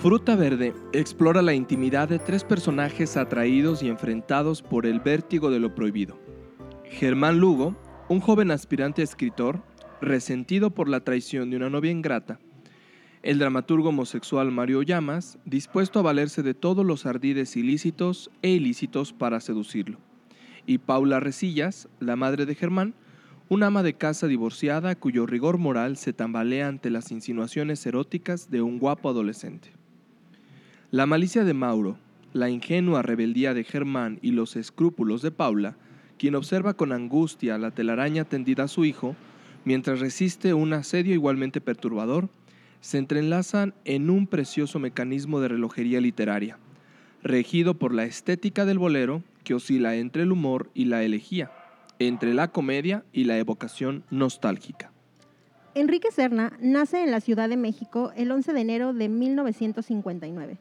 Fruta Verde explora la intimidad de tres personajes atraídos y enfrentados por el vértigo de lo prohibido. Germán Lugo, un joven aspirante a escritor, resentido por la traición de una novia ingrata. El dramaturgo homosexual Mario Llamas, dispuesto a valerse de todos los ardides ilícitos e ilícitos para seducirlo. Y Paula Resillas, la madre de Germán, un ama de casa divorciada cuyo rigor moral se tambalea ante las insinuaciones eróticas de un guapo adolescente. La malicia de Mauro, la ingenua rebeldía de Germán y los escrúpulos de Paula, quien observa con angustia la telaraña tendida a su hijo, mientras resiste un asedio igualmente perturbador, se entrelazan en un precioso mecanismo de relojería literaria, regido por la estética del bolero que oscila entre el humor y la elegía, entre la comedia y la evocación nostálgica. Enrique Serna nace en la Ciudad de México el 11 de enero de 1959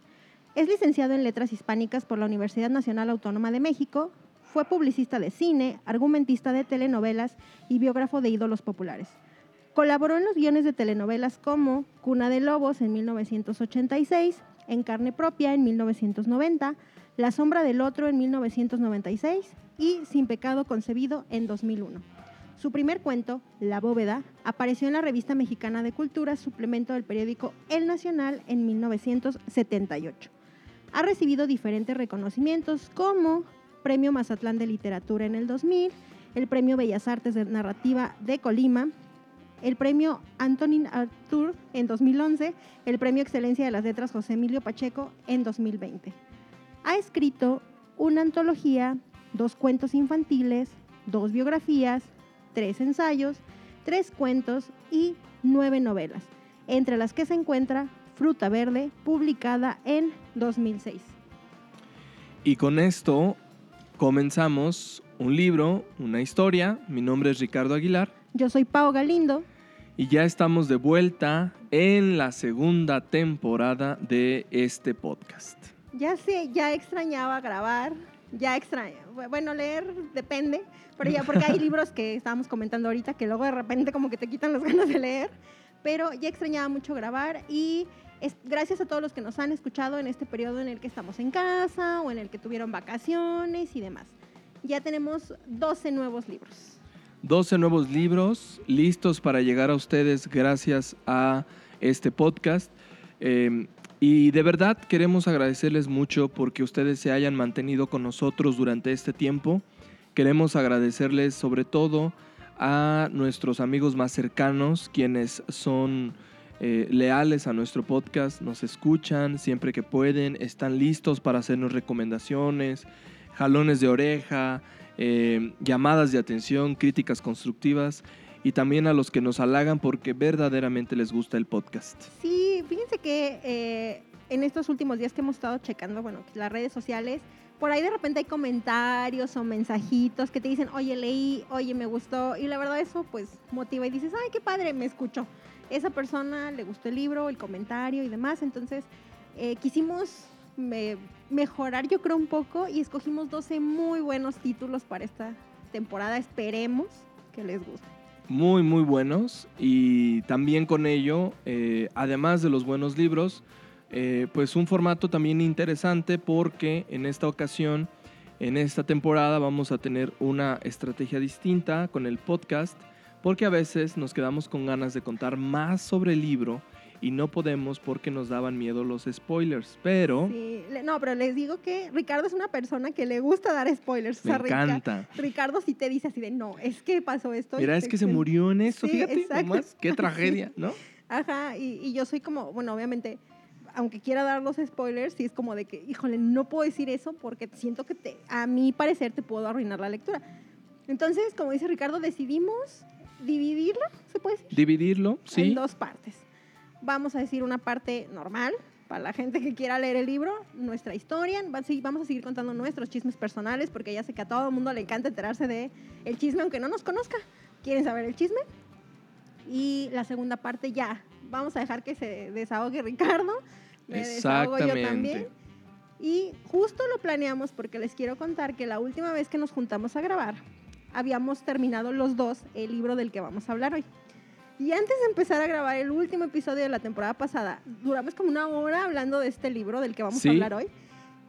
es licenciado en Letras Hispánicas por la Universidad Nacional Autónoma de México. Fue publicista de cine, argumentista de telenovelas y biógrafo de ídolos populares. Colaboró en los guiones de telenovelas como Cuna de Lobos en 1986, En Carne Propia en 1990, La Sombra del Otro en 1996 y Sin Pecado Concebido en 2001. Su primer cuento, La Bóveda, apareció en la revista mexicana de cultura, suplemento del periódico El Nacional en 1978 ha recibido diferentes reconocimientos como Premio Mazatlán de Literatura en el 2000, el Premio Bellas Artes de Narrativa de Colima, el Premio Antonin Artur en 2011, el Premio Excelencia de las Letras José Emilio Pacheco en 2020. Ha escrito una antología, dos cuentos infantiles, dos biografías, tres ensayos, tres cuentos y nueve novelas, entre las que se encuentra Fruta Verde, publicada en 2006. Y con esto comenzamos un libro, una historia. Mi nombre es Ricardo Aguilar. Yo soy Pau Galindo. Y ya estamos de vuelta en la segunda temporada de este podcast. Ya sé, ya extrañaba grabar, ya extraña, bueno, leer depende, pero ya porque hay libros que estábamos comentando ahorita que luego de repente como que te quitan las ganas de leer, pero ya extrañaba mucho grabar y gracias a todos los que nos han escuchado en este periodo en el que estamos en casa o en el que tuvieron vacaciones y demás. Ya tenemos 12 nuevos libros. 12 nuevos libros listos para llegar a ustedes gracias a este podcast. Em, y de verdad queremos agradecerles mucho porque ustedes se hayan mantenido con nosotros durante este tiempo. Queremos agradecerles sobre todo a nuestros amigos más cercanos, quienes son eh, leales a nuestro podcast, nos escuchan siempre que pueden, están listos para hacernos recomendaciones, jalones de oreja, eh, llamadas de atención, críticas constructivas y también a los que nos halagan porque verdaderamente les gusta el podcast. Sí, fíjense que eh, en estos últimos días que hemos estado checando, bueno, las redes sociales, por ahí de repente hay comentarios o mensajitos que te dicen, oye, leí, oye, me gustó, y la verdad eso pues motiva y dices, ay, qué padre, me escuchó esa persona le gustó el libro, el comentario y demás. Entonces, eh, quisimos mejorar, yo creo, un poco y escogimos 12 muy buenos títulos para esta temporada. Esperemos que les guste. Muy, muy buenos. Y también con ello, eh, además de los buenos libros, eh, pues un formato también interesante porque en esta ocasión, en esta temporada, vamos a tener una estrategia distinta con el podcast porque a veces nos quedamos con ganas de contar más sobre el libro y no podemos porque nos daban miedo los spoilers, pero... Sí, no, pero les digo que Ricardo es una persona que le gusta dar spoilers. Me encanta. Ricardo sí te dice así de, no, es que pasó esto. Mira, es que se murió en eso, fíjate, nomás, qué tragedia, ¿no? Ajá, y, y, yo soy como, bueno, obviamente, aunque quiera dar los spoilers, sí es como de que, híjole, no puedo decir eso porque siento que te, a mi parecer te puedo arruinar la lectura. Entonces, como dice Ricardo, decidimos dividirlo, ¿se puede decir? Dividirlo, sí. En dos partes. Vamos a decir una parte normal, para la gente que quiera leer el libro, nuestra historia. Vamos a seguir contando nuestros chismes personales, porque ya sé que a todo el mundo le encanta enterarse de el chisme, aunque no nos conozca. ¿Quieren saber el chisme? Y la segunda parte ya. Vamos a dejar que se desahogue Ricardo. Me desahogo yo también. Y justo lo planeamos porque les quiero contar que la última vez que nos juntamos a grabar, habíamos terminado los dos el libro del que vamos a hablar hoy. Y antes de empezar a grabar el último episodio de la temporada pasada, duramos como una hora hablando de este libro del que vamos Sí. a hablar hoy.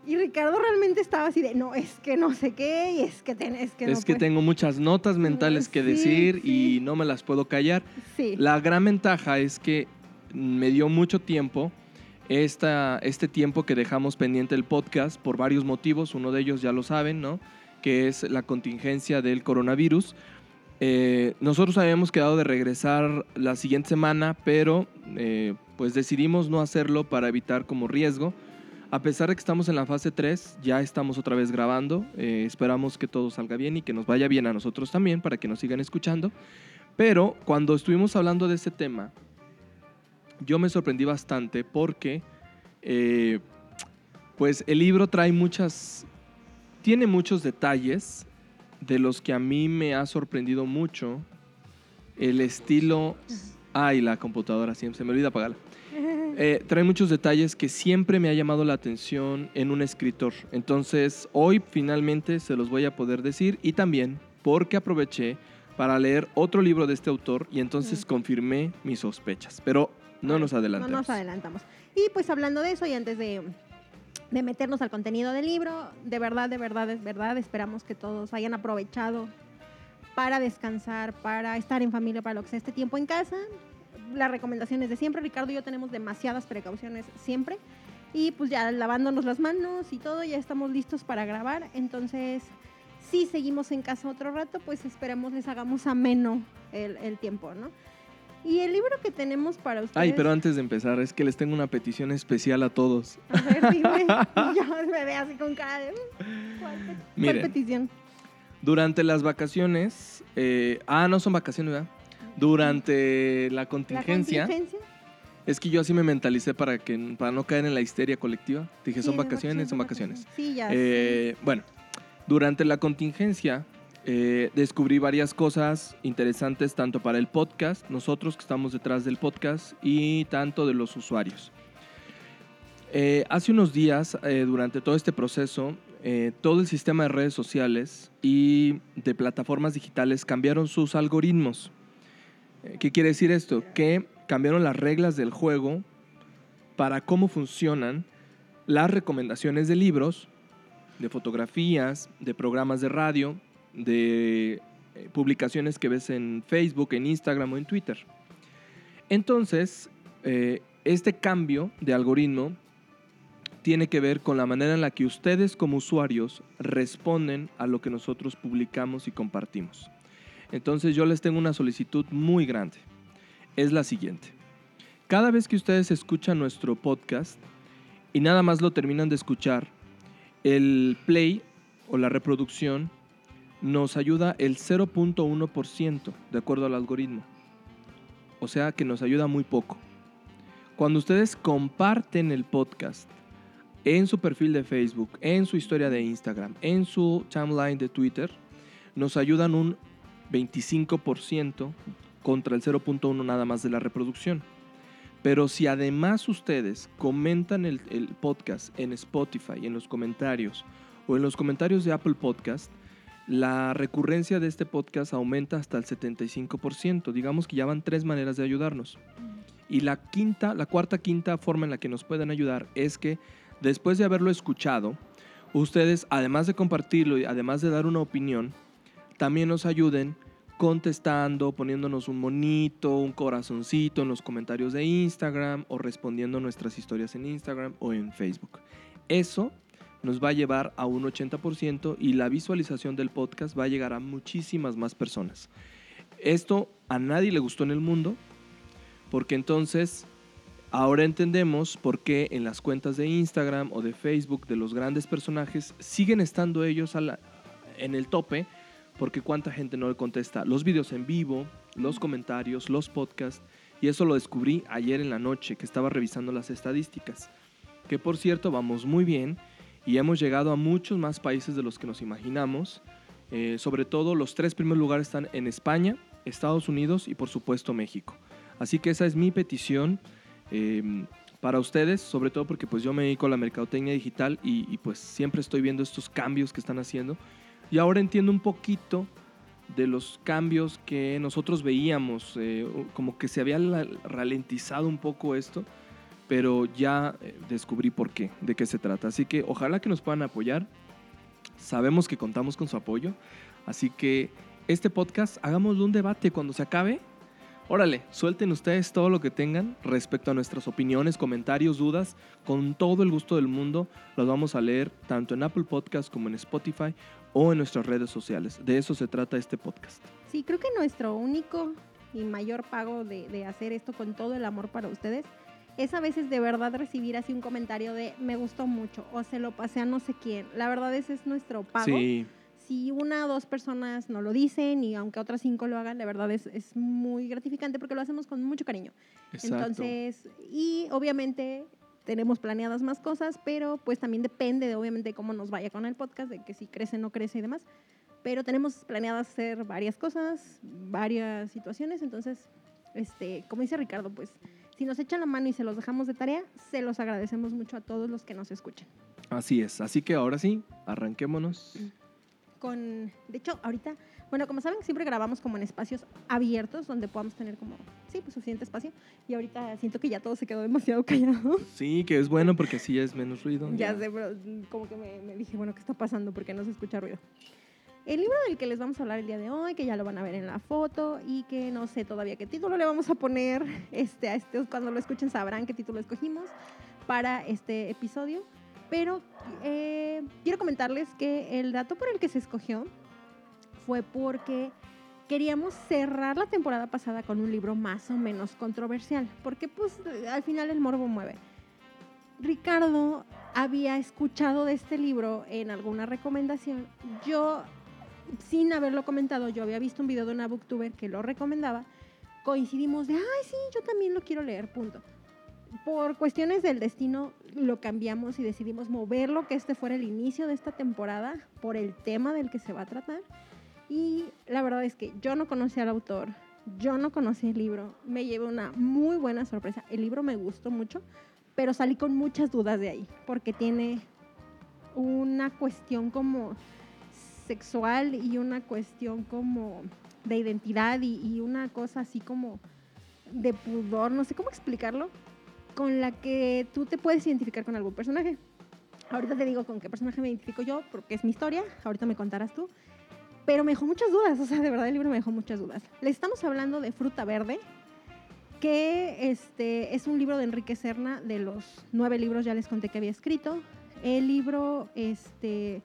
Y Ricardo realmente estaba así de, no, es que no sé qué, y es que, ten- es que no es que puede". tengo muchas notas mentales que Sí, decir sí. y no me las puedo callar. Sí. La gran ventaja es que me dio mucho tiempo esta, este tiempo que dejamos pendiente el podcast por varios motivos. Uno de ellos ya lo saben, ¿no? Que es la contingencia del coronavirus. Eh, nosotros habíamos quedado de regresar la siguiente semana, pero eh, pues decidimos no hacerlo para evitar como riesgo. A pesar de que estamos en la fase 3, ya estamos otra vez grabando. Eh, esperamos que todo salga bien y que nos vaya bien a nosotros también para que nos sigan escuchando. Pero cuando estuvimos hablando de este tema, yo me sorprendí bastante porque pues el libro trae muchas, tiene muchos detalles de los que a mí me ha sorprendido mucho el estilo... Ay, la computadora, siempre se me olvida apagarla. Eh, trae muchos detalles que siempre me ha llamado la atención en un escritor. Entonces, hoy finalmente se los voy a poder decir y también porque aproveché para leer otro libro de este autor y entonces confirmé mis sospechas. Pero no nos No adelantemos. nos adelantamos. Y pues hablando de eso y antes de, de meternos al contenido del libro, de verdad, de verdad, de verdad, esperamos que todos hayan aprovechado para descansar, para estar en familia, para lo que sea este tiempo en casa. Las recomendaciones de siempre, Ricardo y yo tenemos demasiadas precauciones siempre. Y pues ya lavándonos las manos y todo, ya estamos listos para grabar. Entonces, si seguimos en casa otro rato, pues esperemos les hagamos ameno el, el tiempo, ¿no? Y el libro que tenemos para ustedes... Ay, pero antes de empezar, es que les tengo una petición especial a todos. A ver, dime. Yo me veo así con cara de. "Mm, ¿Cuál, pe- cuál petición? Durante las vacaciones, eh, ah, no son vacaciones, ¿verdad? Durante la ¿La contingencia, contingencia? es que yo así me mentalicé para, que, para no caer en la histeria colectiva. Dije, son vacaciones, son vacaciones. Sí, ya. Eh, bueno, durante la contingencia eh, descubrí varias cosas interesantes tanto para el podcast, nosotros que estamos detrás del podcast, y tanto de los usuarios. Eh, hace unos días, eh, durante todo este proceso, eh, todo el sistema de redes sociales y de plataformas digitales cambiaron sus algoritmos. Eh, ¿Qué quiere decir esto? Que cambiaron las reglas del juego para cómo funcionan las recomendaciones de libros, de fotografías, de programas de radio, de eh, publicaciones que ves en Facebook, en Instagram o en Twitter. Entonces, eh, este cambio de algoritmo tiene que ver con la manera en la que ustedes como usuarios responden a lo que nosotros publicamos y compartimos. Entonces yo les tengo una solicitud muy grande. Es la siguiente. Cada vez que ustedes escuchan nuestro podcast y nada más lo terminan de escuchar, el play o la reproducción nos ayuda el 0.1% de acuerdo al algoritmo. O sea que nos ayuda muy poco. Cuando ustedes comparten el podcast en su perfil de Facebook, en su historia de Instagram, en su timeline de Twitter, nos ayudan un 25% contra el 0.1 nada más de la reproducción. Pero si además ustedes comentan el, el podcast en Spotify, en los comentarios o en los comentarios de Apple Podcast, la recurrencia de este podcast aumenta hasta el 75%. Digamos que ya van tres maneras de ayudarnos. Y la quinta, la cuarta, quinta forma en la que nos pueden ayudar es que después de haberlo escuchado, ustedes, además de compartirlo y además de dar una opinión, también nos ayuden contestando, poniéndonos un monito, un corazoncito en los comentarios de Instagram o respondiendo nuestras historias en Instagram o en Facebook. Eso nos va a llevar a un 80% y la visualización del podcast va a llegar a muchísimas más personas. Esto a nadie le gustó en el mundo porque entonces ahora entendemos por qué en las cuentas de Instagram o de Facebook de los grandes personajes siguen estando ellos en el tope porque cuánta gente no le contesta los vídeos en vivo, los comentarios, los podcasts y eso lo descubrí ayer en la noche que estaba revisando las estadísticas. Que por cierto vamos muy bien y hemos llegado a muchos más países de los que nos imaginamos. Eh, sobre todo los tres primeros lugares están en España, Estados Unidos y por supuesto México. Así que esa es mi petición eh, para ustedes, sobre todo porque pues yo me dedico a la mercadotecnia digital y, pues siempre estoy viendo estos cambios que están haciendo. Y ahora entiendo un poquito de los cambios que nosotros veíamos, eh, como que se había ralentizado un poco esto, pero ya eh, descubrí por qué, de qué se trata. Así que ojalá que nos puedan apoyar. Sabemos que contamos con su apoyo, así que este podcast hagámoslo un debate cuando se acabe. Órale, suelten ustedes todo lo que tengan respecto a nuestras opiniones, comentarios, dudas. Con todo el gusto del mundo los vamos a leer tanto en Apple Podcast como en Spotify o en nuestras redes sociales. De eso se trata este podcast. Sí, creo que nuestro único y mayor pago de, de hacer esto con todo el amor para ustedes es a veces de verdad recibir así un comentario de me gustó mucho o se lo pasé a no sé quién. La verdad ese es nuestro pago. Sí, Si una o dos personas no lo dicen y aunque otras cinco lo hagan, la verdad es, es muy gratificante porque lo hacemos con mucho cariño. exacto. Entonces, y obviamente tenemos planeadas más cosas, pero pues también depende de obviamente cómo nos vaya con el podcast, de que si crece, no crece y demás. Pero tenemos planeadas hacer varias cosas, varias situaciones, entonces, este, como dice Ricardo, pues si nos echan la mano y se los dejamos de tarea, se los agradecemos mucho a todos los que nos escuchan. Así es. Así que ahora sí, arranquémonos. Con, de hecho, ahorita, bueno, como saben, siempre grabamos como en espacios abiertos donde podamos tener como, sí, pues suficiente espacio. Y ahorita siento que ya todo se quedó demasiado callado. Sí, que es bueno porque así es menos ruido. Ya sé, pero mm, como que me, me dije, bueno, ¿qué está pasando? Porque no se escucha ruido. El libro del que les vamos a hablar el día de hoy, que ya lo van a ver en la foto y que no sé todavía qué título le vamos a poner, este, cuando lo escuchen sabrán qué título escogimos para este episodio. Pero eh, quiero comentarles que el dato por el que se escogió fue porque queríamos cerrar la temporada pasada con un libro más o menos controversial, porque pues al final el morbo mueve. Ricardo había escuchado de este libro en alguna recomendación. Yo, sin haberlo comentado, yo había visto un video de una booktuber que lo recomendaba. Coincidimos de, ay, sí, yo también lo quiero leer, punto. Por cuestiones del destino lo cambiamos y decidimos moverlo, que este fuera el inicio de esta temporada, por el tema del que se va a tratar. Y la verdad es que yo no conocía al autor, yo no conocía el libro, me llevé una muy buena sorpresa. El libro me gustó mucho, pero salí con muchas dudas de ahí, porque tiene una cuestión como sexual y una cuestión como de identidad y, y una cosa así como de pudor, no sé cómo explicarlo, con la que tú te puedes identificar con algún personaje. Ahorita te digo con qué personaje me identifico yo, porque es mi historia, ahorita me contarás tú. Pero me dejó muchas dudas, o sea, de verdad el libro me dejó muchas dudas. Le estamos hablando de Fruta Verde, que este, es un libro de Enrique Serna, de los nueve libros ya les conté que había escrito. El libro este,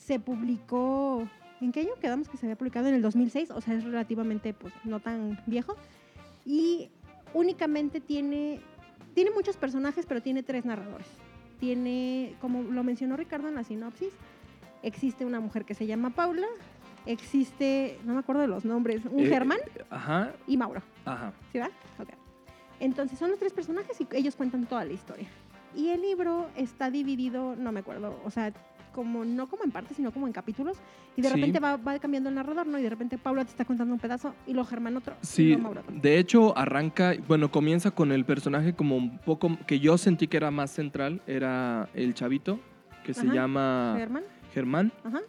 se publicó, ¿en qué año quedamos que se había publicado? En el 2006, o sea, es relativamente pues, no tan viejo. Y únicamente tiene, tiene muchos personajes, pero tiene tres narradores. Tiene, como lo mencionó Ricardo en la sinopsis, existe una mujer que se llama Paula, existe, no me acuerdo de los nombres, un Eh, Germán Ajá, y Mauro. ajá. ¿Sí va? Ok. Entonces son los tres personajes y ellos cuentan toda la historia. Y el libro está dividido, no me acuerdo, o sea, como no como en partes, sino como en capítulos. Y de Sí. repente va, va cambiando el narrador, ¿no? Y de repente Paula te está contando un pedazo y luego Germán otro. Sí, otro. de hecho arranca, bueno, comienza con el personaje como un poco, que yo sentí que era más central, era el chavito, que se llama Germán, Germán, ajá,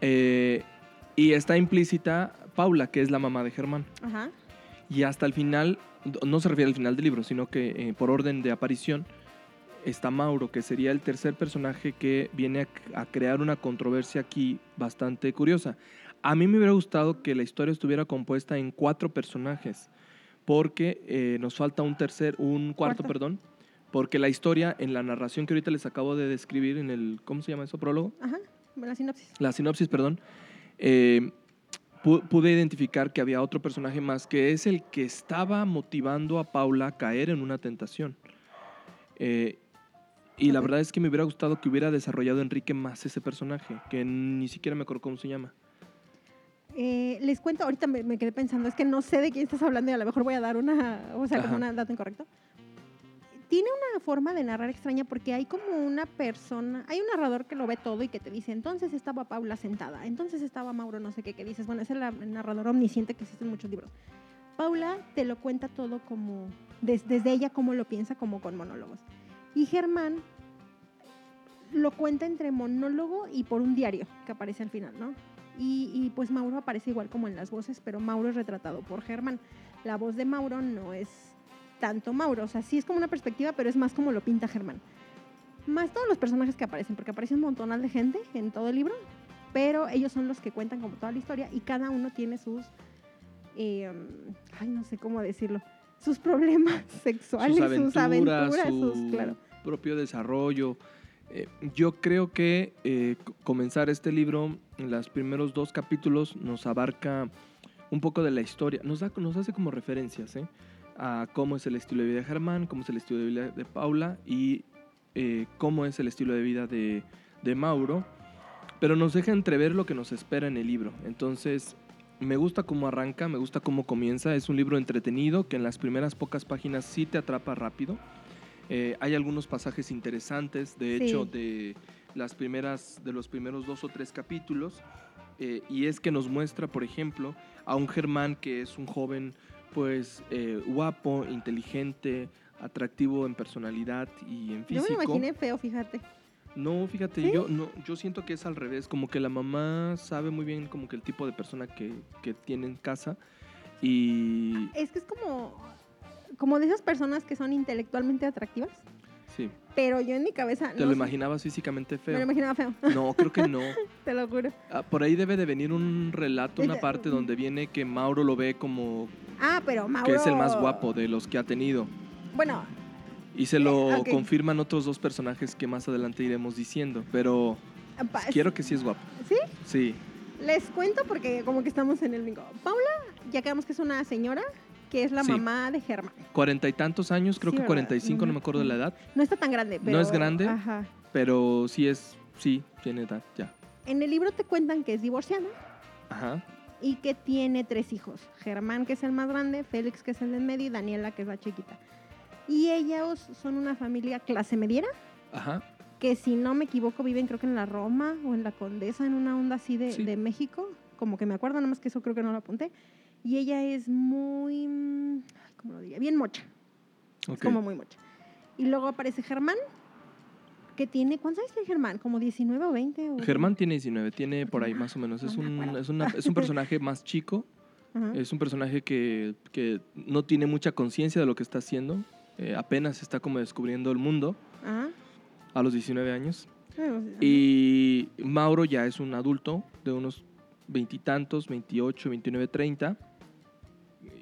eh, y está implícita Paula, que es la mamá de Germán. ajá. Y hasta el final, no se refiere al final del libro, sino que eh, por orden de aparición está Mauro, que sería el tercer personaje que viene a, a crear una controversia aquí bastante curiosa. A mí me hubiera gustado que la historia estuviera compuesta en cuatro personajes, porque eh, nos falta un tercer, un cuarto, Cuarto. perdón, porque la historia en la narración que ahorita les acabo de describir en el, ¿cómo se llama eso? Prólogo Ajá, la sinopsis. la sinopsis, perdón, eh, pu- pude identificar que había otro personaje más que es el que estaba motivando a Paula a caer en una tentación. Eh, y la verdad es que me hubiera gustado que hubiera desarrollado Enrique más ese personaje, que ni siquiera me acuerdo cómo se llama. Eh, les cuento, ahorita me, me quedé pensando, es que no sé de quién estás hablando y a lo mejor voy a dar una, o sea, como un dato incorrecto. Tiene una forma de narrar extraña porque hay como una persona, hay un narrador que lo ve todo y que te dice, entonces estaba Paula sentada, entonces estaba Mauro no sé qué, que dices, bueno, es el el narrador omnisciente que existe en muchos libros. Paula te lo cuenta todo como, des- desde ella cómo lo piensa, como con monólogos. Y Germán lo cuenta entre monólogo y por un diario que aparece al final, ¿no? Y, pues Mauro aparece igual como en las voces, pero Mauro es retratado por Germán. La voz de Mauro no es tanto Mauro, o sea, sí es como una perspectiva, pero es más como lo pinta Germán. Más todos los personajes que aparecen, porque aparece un montón de gente en todo el libro, pero ellos son los que cuentan como toda la historia y cada uno tiene sus, eh, ay, no sé cómo decirlo, sus problemas sexuales, sus aventuras, sus, aventuras, su claro. propio desarrollo. Eh, yo creo que eh, comenzar este libro, en los primeros dos capítulos, nos abarca un poco de la historia, nos, da, nos hace como referencias ¿eh? a cómo es el estilo de vida de Germán, cómo es el estilo de vida de Paula y cómo es el estilo de vida de, de Mauro, pero nos deja entrever lo que nos espera en el libro. Entonces, me gusta cómo arranca, me gusta cómo comienza. Es un libro entretenido que en las primeras pocas páginas sí te atrapa rápido. Eh, hay algunos pasajes interesantes, de Sí. hecho, de las primeras, de los primeros dos o tres capítulos. eh, y es que nos muestra, por ejemplo, a un Germán que es un joven, pues, eh, guapo, inteligente, atractivo en personalidad y en Yo físico. me lo imaginé feo, fíjate. No, fíjate, ¿Sí? yo no, yo siento que es al revés, como que la mamá sabe muy bien como que el tipo de persona que, que tiene en casa y Es que es como, como de esas personas que son intelectualmente atractivas, sí, pero yo en mi cabeza ¿te no lo sé, imaginabas físicamente me lo feo? imaginaba feo, No, creo que no. te lo juro. Ah, por ahí debe de venir un relato, una parte donde viene que Mauro lo ve como Ah, pero Mauro... que es el más guapo de los que ha tenido. Bueno, Y se lo confirman otros dos personajes que más adelante iremos diciendo, pero pa- quiero que sí es guapo. ¿Sí? Sí, Les cuento porque como que estamos en el bingo. Paula, ya quedamos que es una señora que es la Sí. mamá de Germán. cuarenta y tantos años, creo Sí, que ¿verdad? 45, no Ujú, me acuerdo de la edad, No está tan grande, pero... No es grande. Ajá. pero sí es, sí, tiene edad, ya. En el libro te cuentan que es divorciada Ajá. y que tiene tres hijos. Germán, que es el más grande, Félix, que es el del medio, y Daniela, que es la chiquita. Y ellos son una familia clase mediera, Ajá. que si no me equivoco viven creo que en la Roma o en la Condesa, en una onda así de, Sí. de México. Como que me acuerdo, nada más que eso creo que no lo apunté. Y ella es muy, ¿cómo lo diría? Bien mocha. ok. Es como muy mocha. Y luego aparece Germán, que tiene, ¿cuántos años tiene Germán? ¿Como 19 o 20? o- Germán tiene 19, tiene por ahí más o menos. Es un, es, una- es un personaje más chico, Ajá. es un personaje que, que no tiene mucha conciencia de lo que está haciendo. Eh, apenas está como descubriendo el mundo Ajá. a los 19 años. Ajá. Y Mauro ya es un adulto de unos veintitantos, 28, 29, 30,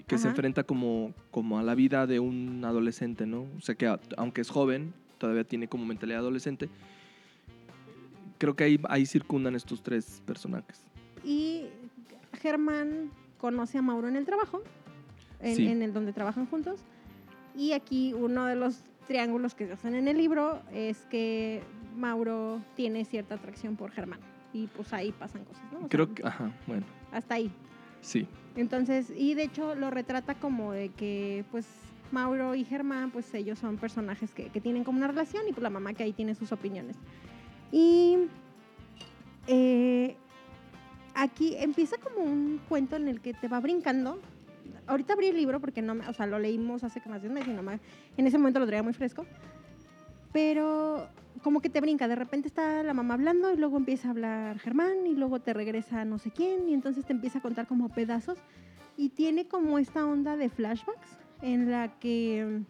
que se enfrenta como, como a la vida de un adolescente, ¿no? O sea que aunque es joven, todavía tiene como mentalidad adolescente. Creo que ahí, ahí circundan estos tres personajes. Y Germán conoce a Mauro en el trabajo, en, Sí. en el donde trabajan juntos. Y aquí uno de los triángulos que se hacen en el libro es que Mauro tiene cierta atracción por Germán. Y pues ahí pasan cosas, ¿no? O sea, Creo que, ajá, bueno, Hasta ahí. sí. Entonces, y de hecho lo retrata como de que, pues, Mauro y Germán, pues ellos son personajes que, que tienen como una relación y pues la mamá que ahí tiene sus opiniones. Y eh, aquí empieza como un cuento en el que te va brincando. Ahorita abrí el libro porque no, o sea, lo leímos hace más de un mes y no me- en ese momento lo traía muy fresco. Pero como que te brinca, de repente está la mamá hablando y luego empieza a hablar Germán y luego te regresa no sé quién y entonces te empieza a contar como pedazos y tiene como esta onda de flashbacks en la que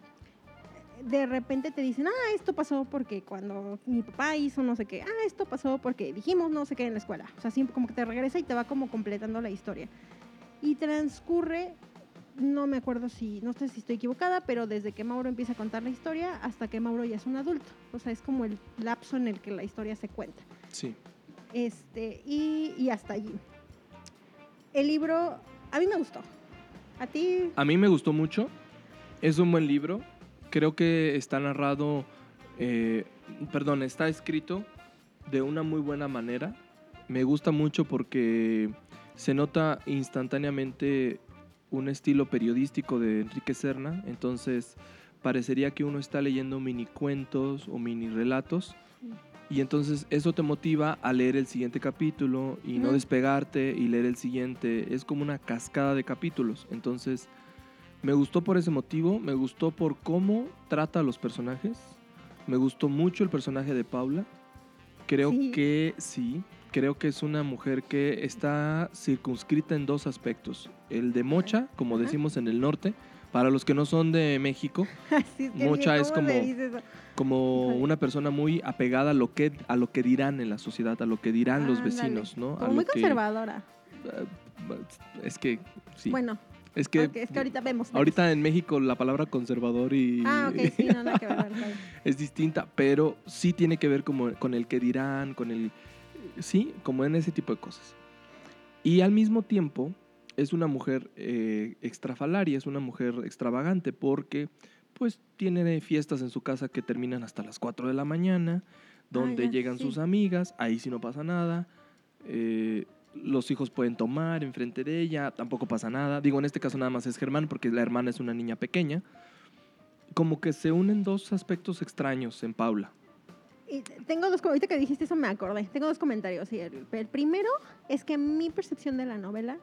mm, de repente te dicen, ah, esto pasó porque cuando mi papá hizo no sé qué, ah, esto pasó porque dijimos no sé qué en la escuela. O sea, siempre como que te regresa y te va como completando la historia. Y transcurre, no me acuerdo si, no sé si estoy equivocada, pero desde que Mauro empieza a contar la historia hasta que Mauro ya es un adulto. O sea, es como el lapso en el que la historia se cuenta. Sí. Este, y, y hasta allí. El libro, a mí me gustó. ¿A ti? A mí me gustó mucho. Es un buen libro. Creo que está narrado, eh, perdón, está escrito de una muy buena manera. Me gusta mucho porque se nota instantáneamente un estilo periodístico de Enrique Serna. Entonces parecería que uno está leyendo mini cuentos o mini relatos. Y entonces eso te motiva a leer el siguiente capítulo y no despegarte y leer el siguiente. Es como una cascada de capítulos. Entonces me gustó por ese motivo, me gustó por cómo trata a los personajes. Me gustó mucho el personaje de Paula. Creo Sí. que sí. Creo que es una mujer que está circunscrita en dos aspectos. El de mocha, como Ajá. decimos en el norte, para los que no son de México, Así es que Mocha es ¿cómo le como- como una persona muy apegada a lo que a lo que dirán en la sociedad, a lo que dirán los vecinos, ¿no? A Como muy conservadora. eh, es que sí, Bueno, es que es que ahorita vemos. ahorita en México la palabra conservador y Ah, ok, sí, no, nada que ver. es distinta, pero sí tiene que ver como con el que dirán, con el sí, como en ese tipo de cosas. Y al mismo tiempo es una mujer eh, extrafalaria, es una mujer extravagante porque pues tiene fiestas en su casa que terminan hasta las 4 de la mañana, donde llegan sí. sus amigas, ahí sí no pasa nada. eh, los hijos pueden tomar enfrente de ella, tampoco pasa nada. Digo, en este caso nada más es Germán porque la hermana es una niña pequeña. Como que se unen dos aspectos extraños en Paula. Tengo dos, ahorita que dijiste eso me acordé. Tengo dos comentarios. El, el primero es que mi percepción de la novela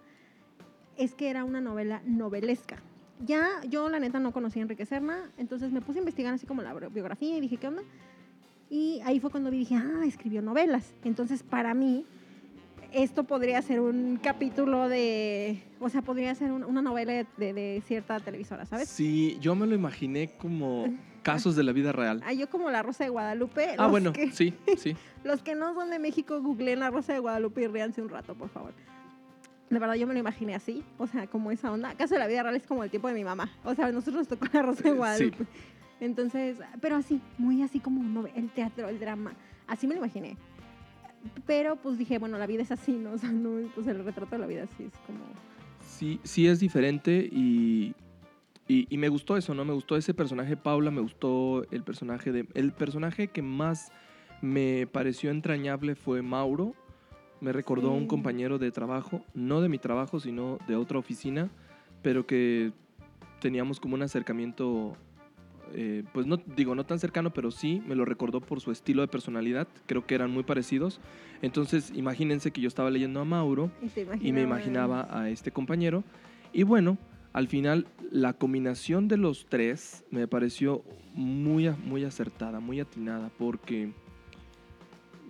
es que era una novela novelesca. Ya yo la neta no conocía a Enrique Serna, entonces me puse a investigar así como la biografía y dije, ¿qué onda? Y ahí fue cuando vi, dije, ah, escribió novelas. Entonces para mí esto podría ser un capítulo de, o sea, podría ser un- una novela de, de- de cierta televisora, ¿sabes? Sí, yo me lo imaginé como casos de la vida real. Ah, yo como La Rosa de Guadalupe. Ah, bueno, que- sí, sí. Los que no son de México, googleen la Rosa de Guadalupe y ríanse un rato, por favor. De verdad, yo me lo imaginé así, o sea, como esa onda. Caso de la vida real es como el tiempo de mi mamá. O sea, a nosotros nos tocó la Rosa de sí. Guadalupe. Entonces, pero así, muy así como el teatro, el drama. Así me lo imaginé. Pero pues dije, bueno, la vida es así, ¿no? O sea, no, pues el retrato de la vida así es como... Sí, sí es diferente y, y, y me gustó eso, ¿no? Me gustó ese personaje Paula, me gustó el personaje de... El personaje que más me pareció entrañable fue Mauro. Me recordó a un Sí. compañero de trabajo, no de mi trabajo, sino de otra oficina, pero que teníamos como un acercamiento, eh, pues no digo no tan cercano, pero sí me lo recordó por su estilo de personalidad. Creo que eran muy parecidos. Entonces, imagínense que yo estaba leyendo a Mauro Y, me imaginaba- a este compañero. Y bueno, al final la combinación de los tres me pareció muy, muy acertada, muy atinada, porque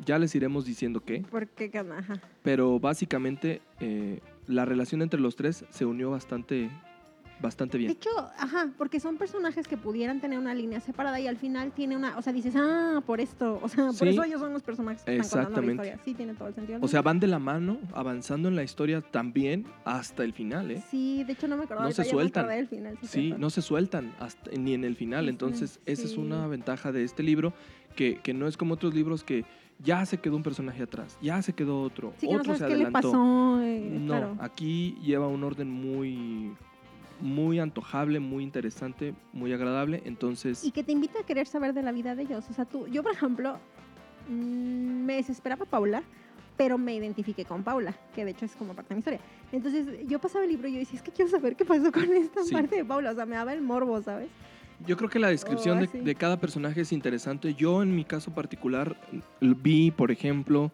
ya les iremos diciendo qué, Porque, ¿qué pero básicamente eh, la relación entre los tres se unió bastante, bastante De bien. hecho, ajá, porque son personajes que pudieran tener una línea separada y al final tiene una, o sea, dices, ah, por esto, o sea, por Sí. eso ellos son los personajes que están contando la Exactamente. historia. Sí, tiene todo el sentido. O sea, van de la mano, avanzando en la historia también hasta el final, ¿eh? Sí, de hecho no me acordaba. No se sueltan. acordé del final, sí, no se sueltan hasta, ni en el final. Entonces, esa es una ventaja de este libro, que, que no es como otros libros que ya se quedó un personaje atrás, ya se quedó otro, Sí, que no otro se qué le adelantó. pasó. eh, no, claro. aquí lleva un orden muy, muy antojable, muy interesante, muy agradable. Entonces, Y que te invita a querer saber de la vida de ellos. O sea, tú, yo, por ejemplo, mm, me desesperaba Paula, pero me identifiqué con Paula, que de hecho es como parte de mi historia. Entonces, yo pasaba el libro y yo decía, es que quiero saber qué pasó con esta Sí. parte de Paula. O sea, me daba el morbo, ¿sabes? yo creo que la descripción Oh, de, cada personaje es interesante. Yo, en mi caso particular, vi, por ejemplo,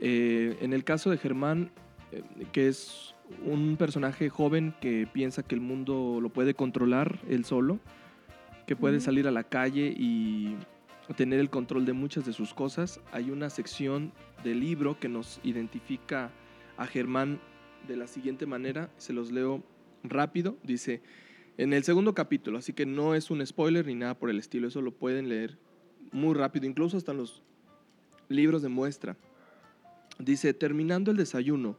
eh, en el caso de Germán, eh, que es un personaje joven que piensa que el mundo lo puede controlar él solo, que puede salir a la calle y tener el control de muchas de sus cosas. Hay una sección del libro que nos identifica a Germán de la siguiente manera, se los leo rápido, dice, en el segundo capítulo, así que no es un spoiler ni nada por el estilo, eso lo pueden leer muy rápido, incluso hasta en los libros de muestra. Dice, terminando el desayuno,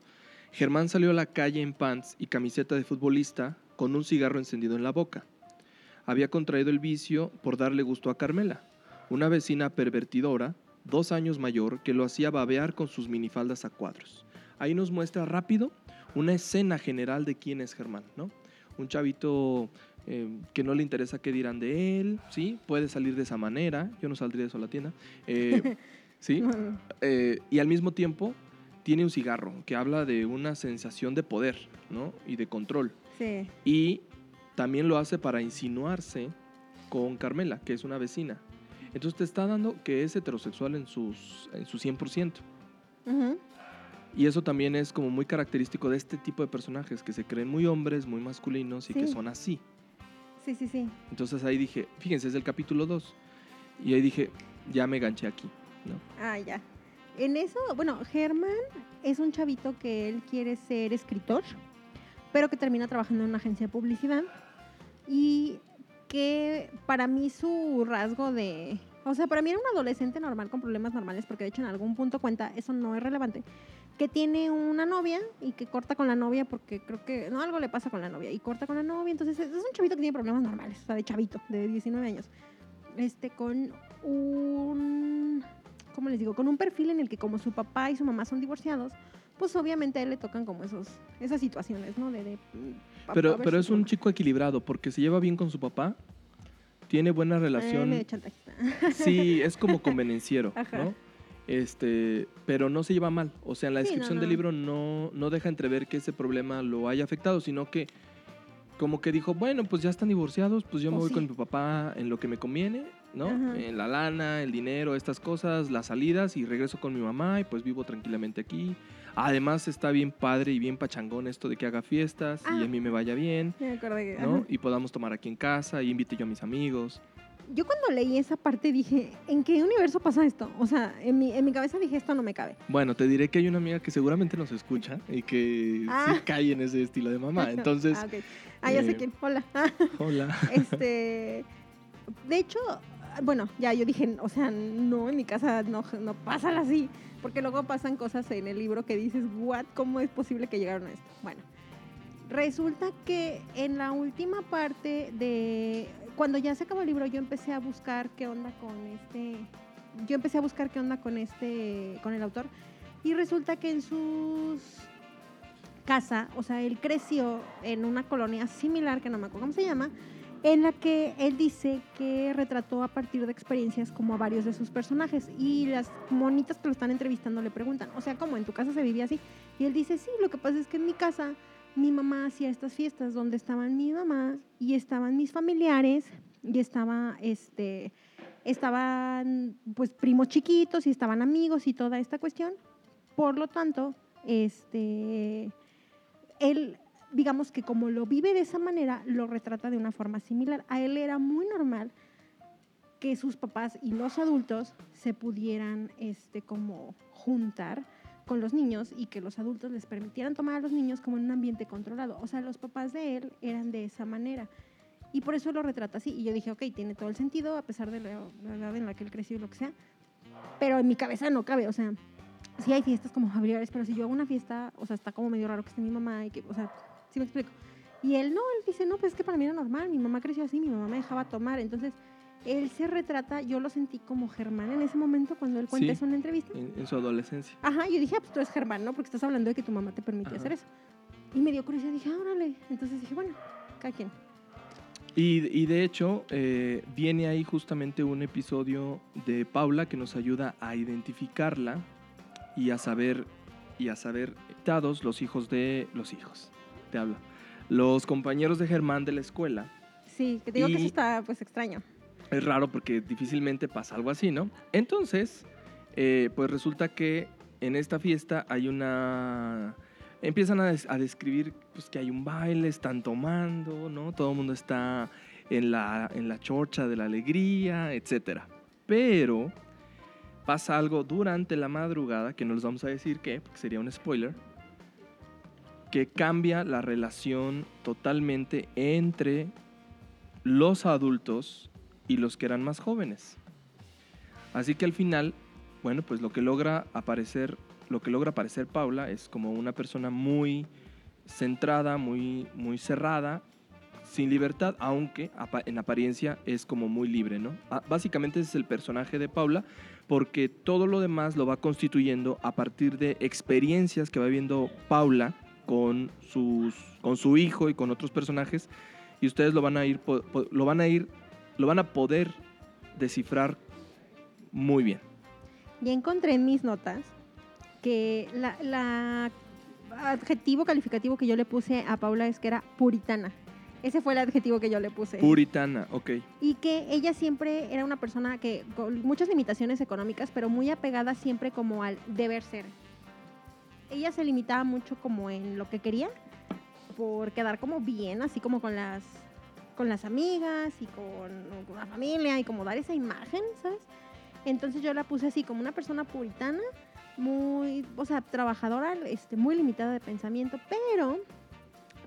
Germán salió a la calle en pants y camiseta de futbolista con un cigarro encendido en la boca. Había contraído el vicio por darle gusto a Carmela, una vecina pervertidora, dos años mayor, que lo hacía babear con sus minifaldas a cuadros. Ahí nos muestra rápido una escena general de quién es Germán, ¿no? Un chavito eh, que no le interesa qué dirán de él, ¿sí? Puede salir de esa manera, yo no saldría de eso a la tienda, eh, ¿sí? Eh, y al mismo tiempo tiene un cigarro que habla de una sensación de poder, ¿no? Y de control. Sí. Y también lo hace para insinuarse con Carmela, que es una vecina. Entonces te está dando que es heterosexual en, sus, en su 100%. Ujú. Y eso también es como muy característico de este tipo de personajes, que se creen muy hombres, muy masculinos y que Sí. son así. Sí, sí, sí. Entonces ahí dije, fíjense, es el capítulo 2. Y ahí dije, ya me ganché aquí. ¿no? Ah, ya. En eso, bueno, Germán es un chavito que él quiere ser escritor, pero que termina trabajando en una agencia de publicidad y que para mí su rasgo de... O sea, para mí era un adolescente normal con problemas normales, porque de hecho en algún punto cuenta, eso no es relevante, que tiene una novia y que corta con la novia porque creo que, no, algo le pasa con la novia y corta con la novia, entonces es un chavito que tiene problemas normales, o sea, de chavito, de 19 años, este, con un, ¿cómo les digo? Con un perfil en el que como su papá y su mamá son divorciados, pues obviamente a él le tocan como esos, esas situaciones, ¿no? De, de, mm, papá Pero, pero es un mamá. chico equilibrado porque se lleva bien con su papá, tiene buena relación. Sí, es como convenenciero. ¿no? Este, pero no se lleva mal. O sea, en la Sí, descripción no. del libro no, no deja entrever que ese problema lo haya afectado, sino que como que dijo, bueno, pues ya están divorciados, pues yo me Pues voy sí. con mi papá en lo que me conviene, ¿no? En la lana, el dinero, estas cosas, las salidas y regreso con mi mamá y pues vivo tranquilamente aquí. Además está bien padre y bien pachangón esto de que haga fiestas y Ah. a mí me vaya bien, Me acordé que- ¿no? Y podamos tomar aquí en casa y invite yo a mis amigos. Yo cuando leí esa parte dije, ¿en qué universo pasa esto? O sea, en mi, en mi cabeza dije, esto no me cabe. Bueno, te diré que hay una amiga que seguramente nos escucha y que Ah. sí cae en ese estilo de mamá. Entonces, ah. Ah, ya sé eh, quién. Hola. hola. este, de hecho, bueno, ya yo dije, o sea, no, en mi casa no, no pasa así, porque luego pasan cosas en el libro que dices, what, ¿cómo es posible que llegaron a esto? Bueno, resulta que en la última parte de, cuando ya se acabó el libro, yo empecé a buscar qué onda con este, yo empecé a buscar qué onda con este, con el autor, y resulta que en sus casa, o sea, él creció en una colonia similar, que no me acuerdo cómo se llama, en la que él dice que retrató a partir de experiencias como a varios de sus personajes y las monitas que lo están entrevistando le preguntan, o sea, ¿cómo en tu casa se vivía así? Y él dice, sí, lo que pasa es que en mi casa mi mamá hacía estas fiestas donde estaban mi mamá y estaban mis familiares y estaba este estaban pues primos chiquitos y estaban amigos y toda esta cuestión. Por lo tanto, este él digamos que como lo vive de esa manera, lo retrata de una forma similar. A él era muy normal que sus papás y los adultos se pudieran este como juntar con los niños y que los adultos les permitieran tomar a los niños como en un ambiente controlado. O sea, los papás de él eran de esa manera. Y por eso lo retrata así. Y yo dije, ok, tiene todo el sentido, a pesar de la, edad en la que él creció y lo que sea. Pero en mi cabeza no cabe, o sea, sí hay fiestas como familiares, pero si yo hago una fiesta, o sea, está como medio raro que esté mi mamá y que, o sea, sí me explico. Y él no, él dice, no, pues es que para mí era normal, mi mamá creció así, mi mamá me dejaba tomar. Entonces, él se retrata, yo lo sentí como Germán en ese momento cuando él cuenta Sí. eso en una entrevista. En, en su adolescencia. Ajá, yo dije, ah, pues tú eres Germán, ¿no? Porque estás hablando de que tu mamá te permitía Ajá. hacer eso. Y me dio curiosidad, dije, ah, órale. Entonces dije, bueno, cada quien. Y, y de hecho, eh, viene ahí justamente un episodio de Paula que nos ayuda a identificarla y a saber, y a saber, dados los hijos de los hijos, te habla. Los compañeros de Germán de la escuela. Sí, que te digo que eso está, pues, extraño. Es raro porque difícilmente pasa algo así, ¿no? Entonces, eh, pues resulta que en esta fiesta hay una... Empiezan a, des- a describir pues, que hay un baile, están tomando, ¿no? Todo el mundo está en la, en la chorcha de la alegría, etc. Pero pasa algo durante la madrugada, que no les vamos a decir qué, porque sería un spoiler, que cambia la relación totalmente entre los adultos y los que eran más jóvenes. Así que al final, bueno, pues lo que logra aparecer, lo que logra aparecer Paula es como una persona muy centrada, muy, muy cerrada, sin libertad, aunque en apariencia es como muy libre, ¿no? Ah, Básicamente ese es el personaje de Paula, porque todo lo demás lo va constituyendo a partir de experiencias que va viendo Paula con, sus, con su hijo y con otros personajes, y ustedes lo van a ir, lo van a ir, lo van a poder descifrar muy bien. Ya encontré en mis notas que la, la adjetivo calificativo que yo le puse a Paula es que era puritana. Ese fue el adjetivo que yo le puse. Puritana, ok. y que ella siempre era una persona que con muchas limitaciones económicas, pero muy apegada siempre como al deber ser. Ella se limitaba mucho como en lo que quería por quedar como bien, así como con las con las amigas y con, la familia y como dar esa imagen, ¿sabes? Entonces yo la puse así como una persona puritana muy, o sea, trabajadora, este, muy limitada de pensamiento, pero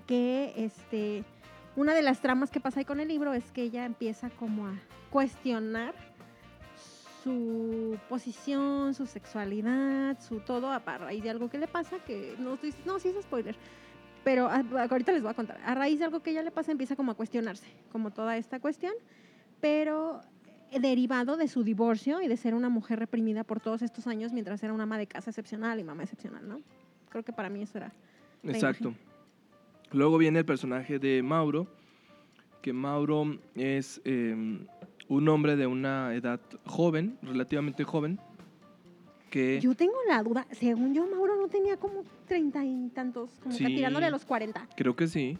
que este, una de las tramas que pasa ahí con el libro es que ella empieza como a cuestionar su posición, su sexualidad, su todo a raíz de algo que le pasa, que no, estoy- no, sí es spoiler, pero ahorita les voy a contar. A raíz de algo que ella le pasa empieza como a cuestionarse, como toda esta cuestión, pero derivado de su divorcio y de ser una mujer reprimida por todos estos años mientras era una ama de casa excepcional y mamá excepcional, ¿no? Creo que para mí eso era. Exacto. Luego viene el personaje de Mauro, que Mauro es eh, un hombre de una edad joven, relativamente joven, que Yo tengo la duda, según yo, Mauro no tenía como treinta y tantos, como que Sí. tirándole a los cuarenta. creo que sí,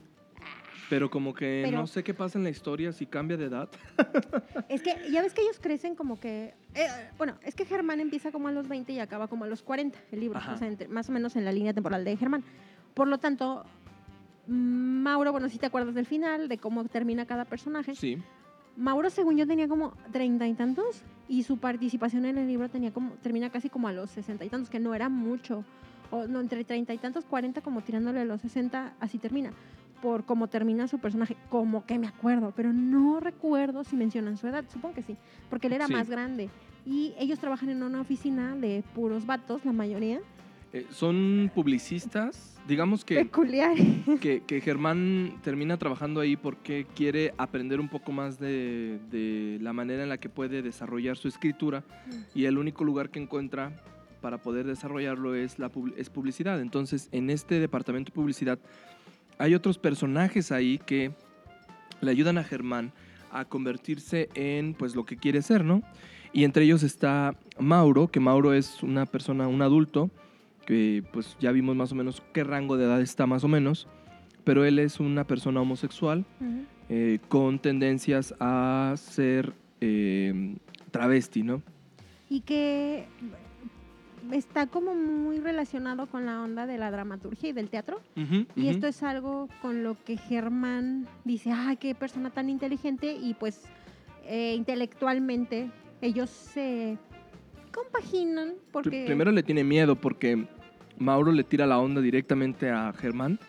pero como que Pero- no sé qué pasa en la historia si cambia de edad. Es que ya ves que ellos crecen como que. eh, bueno, es que Germán empieza como a los 20 y acaba como a los 40, el libro. Ajá. O sea, entre- más o menos en la línea temporal de Germán. Por lo tanto, Mauro, bueno, si te acuerdas del final, de cómo termina cada personaje. Sí, Mauro, según yo, tenía como treinta y tantos y su participación en el libro tenía como, termina casi como a los sesenta y tantos, que no era mucho. O no, entre treinta y tantos, cuarenta, como tirándole a los sesenta, así termina. Por cómo termina su personaje, como que me acuerdo, pero no recuerdo si mencionan su edad, supongo que sí, porque él era Sí. más grande. Y ellos trabajan en una oficina de puros vatos, la mayoría, Eh, son publicistas, digamos que, peculiar. que, que Germán termina trabajando ahí porque quiere aprender un poco más de, de la manera en la que puede desarrollar su escritura y el único lugar que encuentra para poder desarrollarlo es, la, es publicidad. Entonces, en este departamento de publicidad hay otros personajes ahí que le ayudan a Germán a convertirse en pues lo que quiere ser, ¿no? Y entre ellos está Mauro, que Mauro es una persona, un adulto, que pues ya vimos más o menos qué rango de edad está más o menos, pero él es una persona homosexual eh, con tendencias a ser eh, travesti, ¿no? y que está como muy relacionado con la onda de la dramaturgia y del teatro. Y esto es algo con lo que Germán dice, ay, qué persona tan inteligente y pues eh, intelectualmente ellos se compaginan porque... Primero le tiene miedo porque Mauro le tira la onda directamente a Germán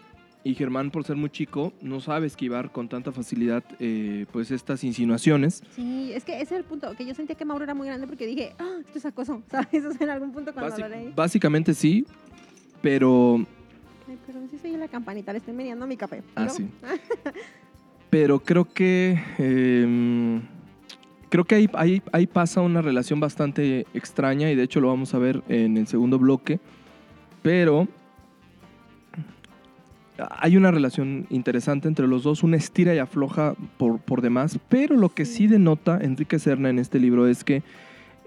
y Germán por ser muy chico no sabe esquivar con tanta facilidad eh, pues estas insinuaciones. Sí, es que ese es el punto, que yo sentía que Mauro era muy grande porque dije, ah, esto es acoso, ¿sabes? O sea, en algún punto cuando Basi- lo leí. básicamente sí, pero Ay, perdón, si soy la campanita, le estoy meneando mi café. Ah, sí. Pero creo que. eh, creo que ahí, ahí, ahí pasa una relación bastante extraña y de hecho lo vamos a ver en el segundo bloque. Pero. Hay una relación interesante entre los dos, una estira y afloja por, por demás, pero lo que sí denota Enrique Serna en este libro es que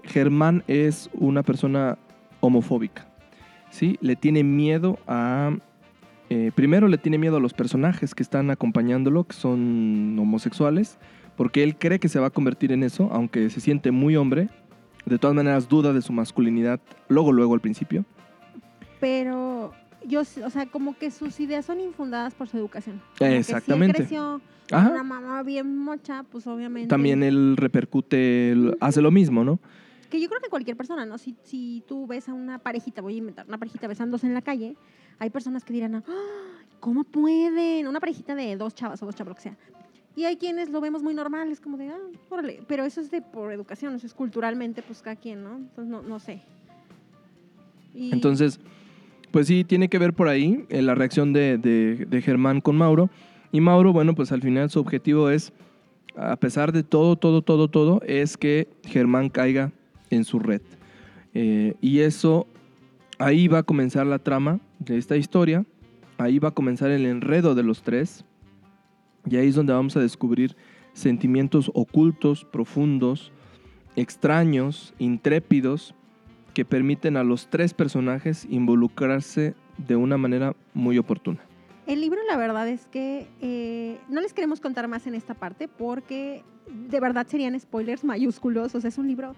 Germán es una persona homofóbica, ¿sí? Le tiene miedo a eh, primero le tiene miedo a los personajes que están acompañándolo, que son homosexuales, porque él cree que se va a convertir en eso, aunque se siente muy hombre. De todas maneras, duda de su masculinidad, luego, luego al principio. Pero yo, o sea, como que sus ideas son infundadas por su educación. Como que Exactamente. Si él creció Ajá. una mamá bien mocha, pues obviamente. También él repercute, él hace lo mismo, ¿no? Que yo creo que cualquier persona, ¿no? Si, si tú ves a una parejita, voy a inventar, una parejita besándose en la calle, hay personas que dirán, "Ah, ¿cómo pueden? Una parejita de dos chavas o dos chavos, lo que sea. Y hay quienes lo vemos muy normal, es como de, ah, órale. Pero eso es de por educación, eso es culturalmente, pues cada quien, ¿no? Entonces, no, no sé. Y- Entonces, pues sí, tiene que ver por ahí eh, la reacción de, Germán con Mauro. Y Mauro, bueno, pues al final su objetivo es, a pesar de todo, todo, todo, todo, es que Germán caiga en su red. Eh, y eso, ahí va a comenzar la trama de esta historia, ahí va a comenzar el enredo de los tres, y ahí es donde vamos a descubrir sentimientos ocultos, profundos, extraños, intrépidos, que permiten a los tres personajes involucrarse de una manera muy oportuna. El libro, la verdad es que eh, no les queremos contar más en esta parte porque de verdad serían spoilers mayúsculos. O sea, es un libro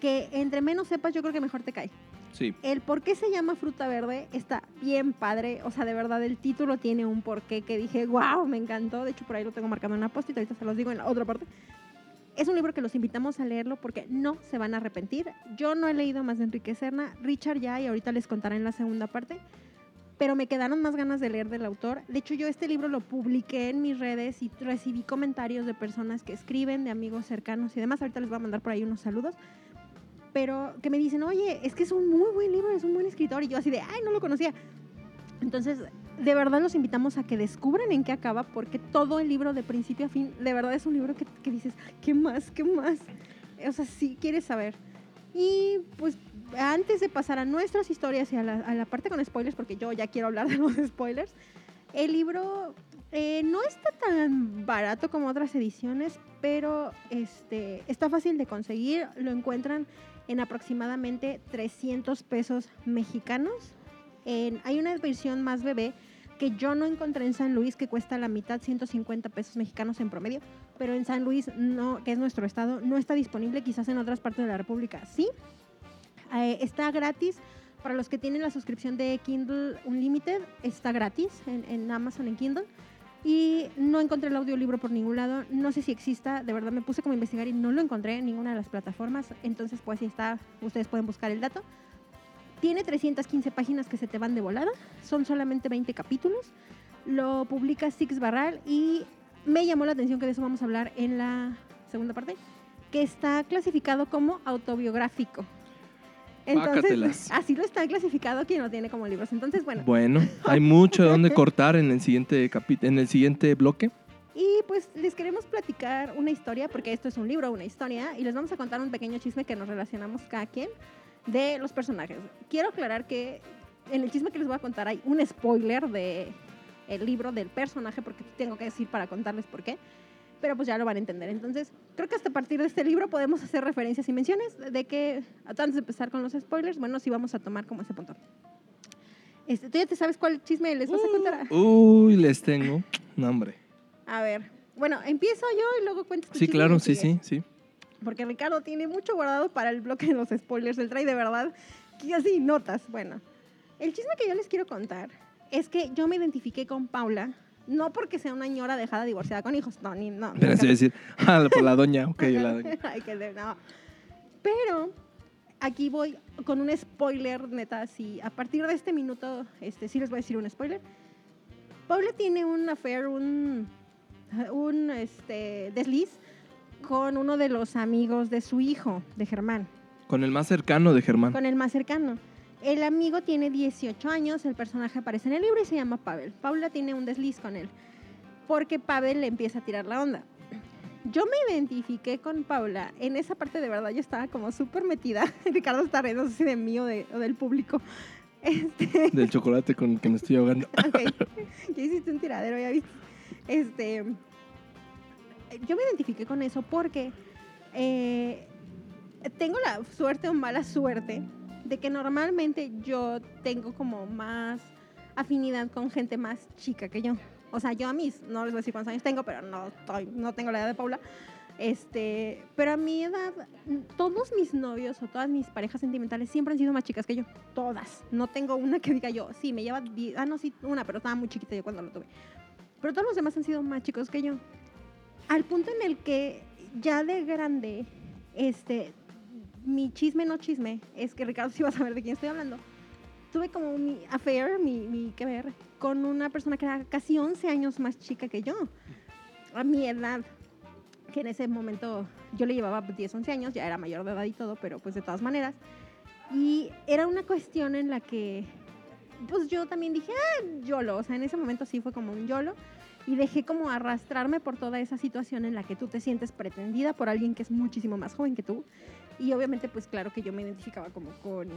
que entre menos sepas, yo creo que mejor te cae. Sí. El por qué se llama fruta verde está bien padre. O sea, de verdad, el título tiene un porqué que dije, wow, me encantó. De hecho, por ahí lo tengo marcado en una post ahorita se los digo en la otra parte. Es un libro que los invitamos a leerlo porque no se van a arrepentir. Yo no he leído más de Enrique Serna, Richard ya, y ahorita les contaré en la segunda parte. Pero me quedaron más ganas de leer del autor. De hecho, yo este libro lo publiqué en mis redes y recibí comentarios de personas que escriben, de amigos cercanos y demás. Ahorita les voy a mandar por ahí unos saludos. Pero que me dicen, oye, es que es un muy buen libro, es un buen escritor. Y yo así de, ay, no lo conocía. Entonces, de verdad los invitamos a que descubran en qué acaba, porque todo el libro de principio a fin, de verdad es un libro que, que dices, ¿qué más? ¿Qué más? O sea, sí quieres saber. Y pues antes de pasar a nuestras historias y a la, a la parte con spoilers, porque yo ya quiero hablar de los spoilers, el libro eh, no está tan barato como otras ediciones, pero este, está fácil de conseguir. Lo encuentran en aproximadamente 300 pesos mexicanos en- hay una versión más bebé que yo no encontré en San Luis que cuesta la mitad, 150 pesos mexicanos en promedio, pero en San Luis, no, que es nuestro estado, no está disponible, quizás en otras partes de la República sí. Eh, está gratis para los que tienen la suscripción de Kindle Unlimited, está gratis en, en Amazon en Kindle. Y no encontré el audiolibro por ningún lado. No sé si exista. De verdad me puse como a investigar y no lo encontré en ninguna de las plataformas. Entonces, pues si está, ustedes pueden buscar el dato. Tiene 315 páginas que se te van de volada. Son solamente 20 capítulos. Lo publica Six Barral y me llamó la atención que de eso vamos a hablar en la segunda parte, que está clasificado como autobiográfico. Entonces, Pácatelas. así lo está clasificado quien lo tiene como libros. Entonces, bueno, Bueno, hay mucho de dónde cortar en el siguiente en el siguiente bloque. Y pues les queremos platicar una historia, porque esto es un libro, una historia, y les vamos a contar un pequeño chisme que nos relacionamos cada quien de los personajes. Quiero aclarar que en el chisme que les voy a contar hay un spoiler de el libro del personaje, porque tengo que decir para contarles por qué, pero pues ya lo van a entender. Entonces, creo que hasta a partir de este libro podemos hacer referencias y menciones de que, antes de empezar con los spoilers, bueno, sí vamos a tomar como ese punto. Este, ¿Tú ya te sabes cuál chisme les vas a contar? Uy, les tengo. No, hombre. A ver, bueno, empiezo yo y luego cuentas tu Sí, claro, sí, sí, sí. Porque Ricardo tiene mucho guardado para el bloque de los spoilers. Él trae de verdad que así notas. Bueno, el chisme que yo les quiero contar es que yo me identifiqué con Paula, no porque sea una ñora dejada divorciada con hijos, no, ni no. Pero así decir, ah, por la doña, ok, la doña. Ay, que de- no. Pero aquí voy con un spoiler, neta, si a partir de este minuto, este, sí les voy a decir un spoiler. Paula tiene un affair, un, un este, desliz con uno de los amigos de su hijo, de Germán, Con el más cercano de Germán. con el más cercano. El amigo tiene 18 años, el personaje aparece en el libro y se llama Pavel. Paula tiene un desliz con él, porque Pavel le empieza a tirar la onda. Yo me identifiqué con Paula, en esa parte de verdad yo estaba como súper metida. Ricardo está riendo, no sé si de mí o, de- o del público. Este, Del chocolate con el que me estoy ahogando. ok, ya hiciste un tiradero, ya viste. Este, yo me identifiqué con eso porque eh, tengo la suerte o mala suerte de que normalmente yo tengo como más afinidad con gente más chica que yo. O sea, yo a mis, no les voy a decir cuántos años tengo, pero no, no tengo la edad de Paula. Este, pero a mi edad, todos mis novios o todas mis parejas sentimentales siempre han sido más chicas que yo. Todas. No tengo una que diga yo, sí, me lleva, ah, no, sí, una, pero estaba muy chiquita yo cuando lo tuve. Pero todos los demás han sido más chicos que yo. Al punto en el que ya de grande, este, mi chisme no chisme, es que Ricardo sí va a saber de quién estoy hablando. Tuve como mi affair, mi, mi que ver, con una persona que era casi 11 años más chica que yo. A mi edad que en ese momento yo le llevaba 10, 11 años, ya era mayor de edad y todo, pero pues de todas maneras. Y era una cuestión en la que, pues yo también dije, ah, YOLO, o sea, en ese momento sí fue como un YOLO. Y dejé como arrastrarme por toda esa situación en la que tú te sientes pretendida por alguien que es muchísimo más joven que tú. Y obviamente, pues claro que yo me identificaba como con...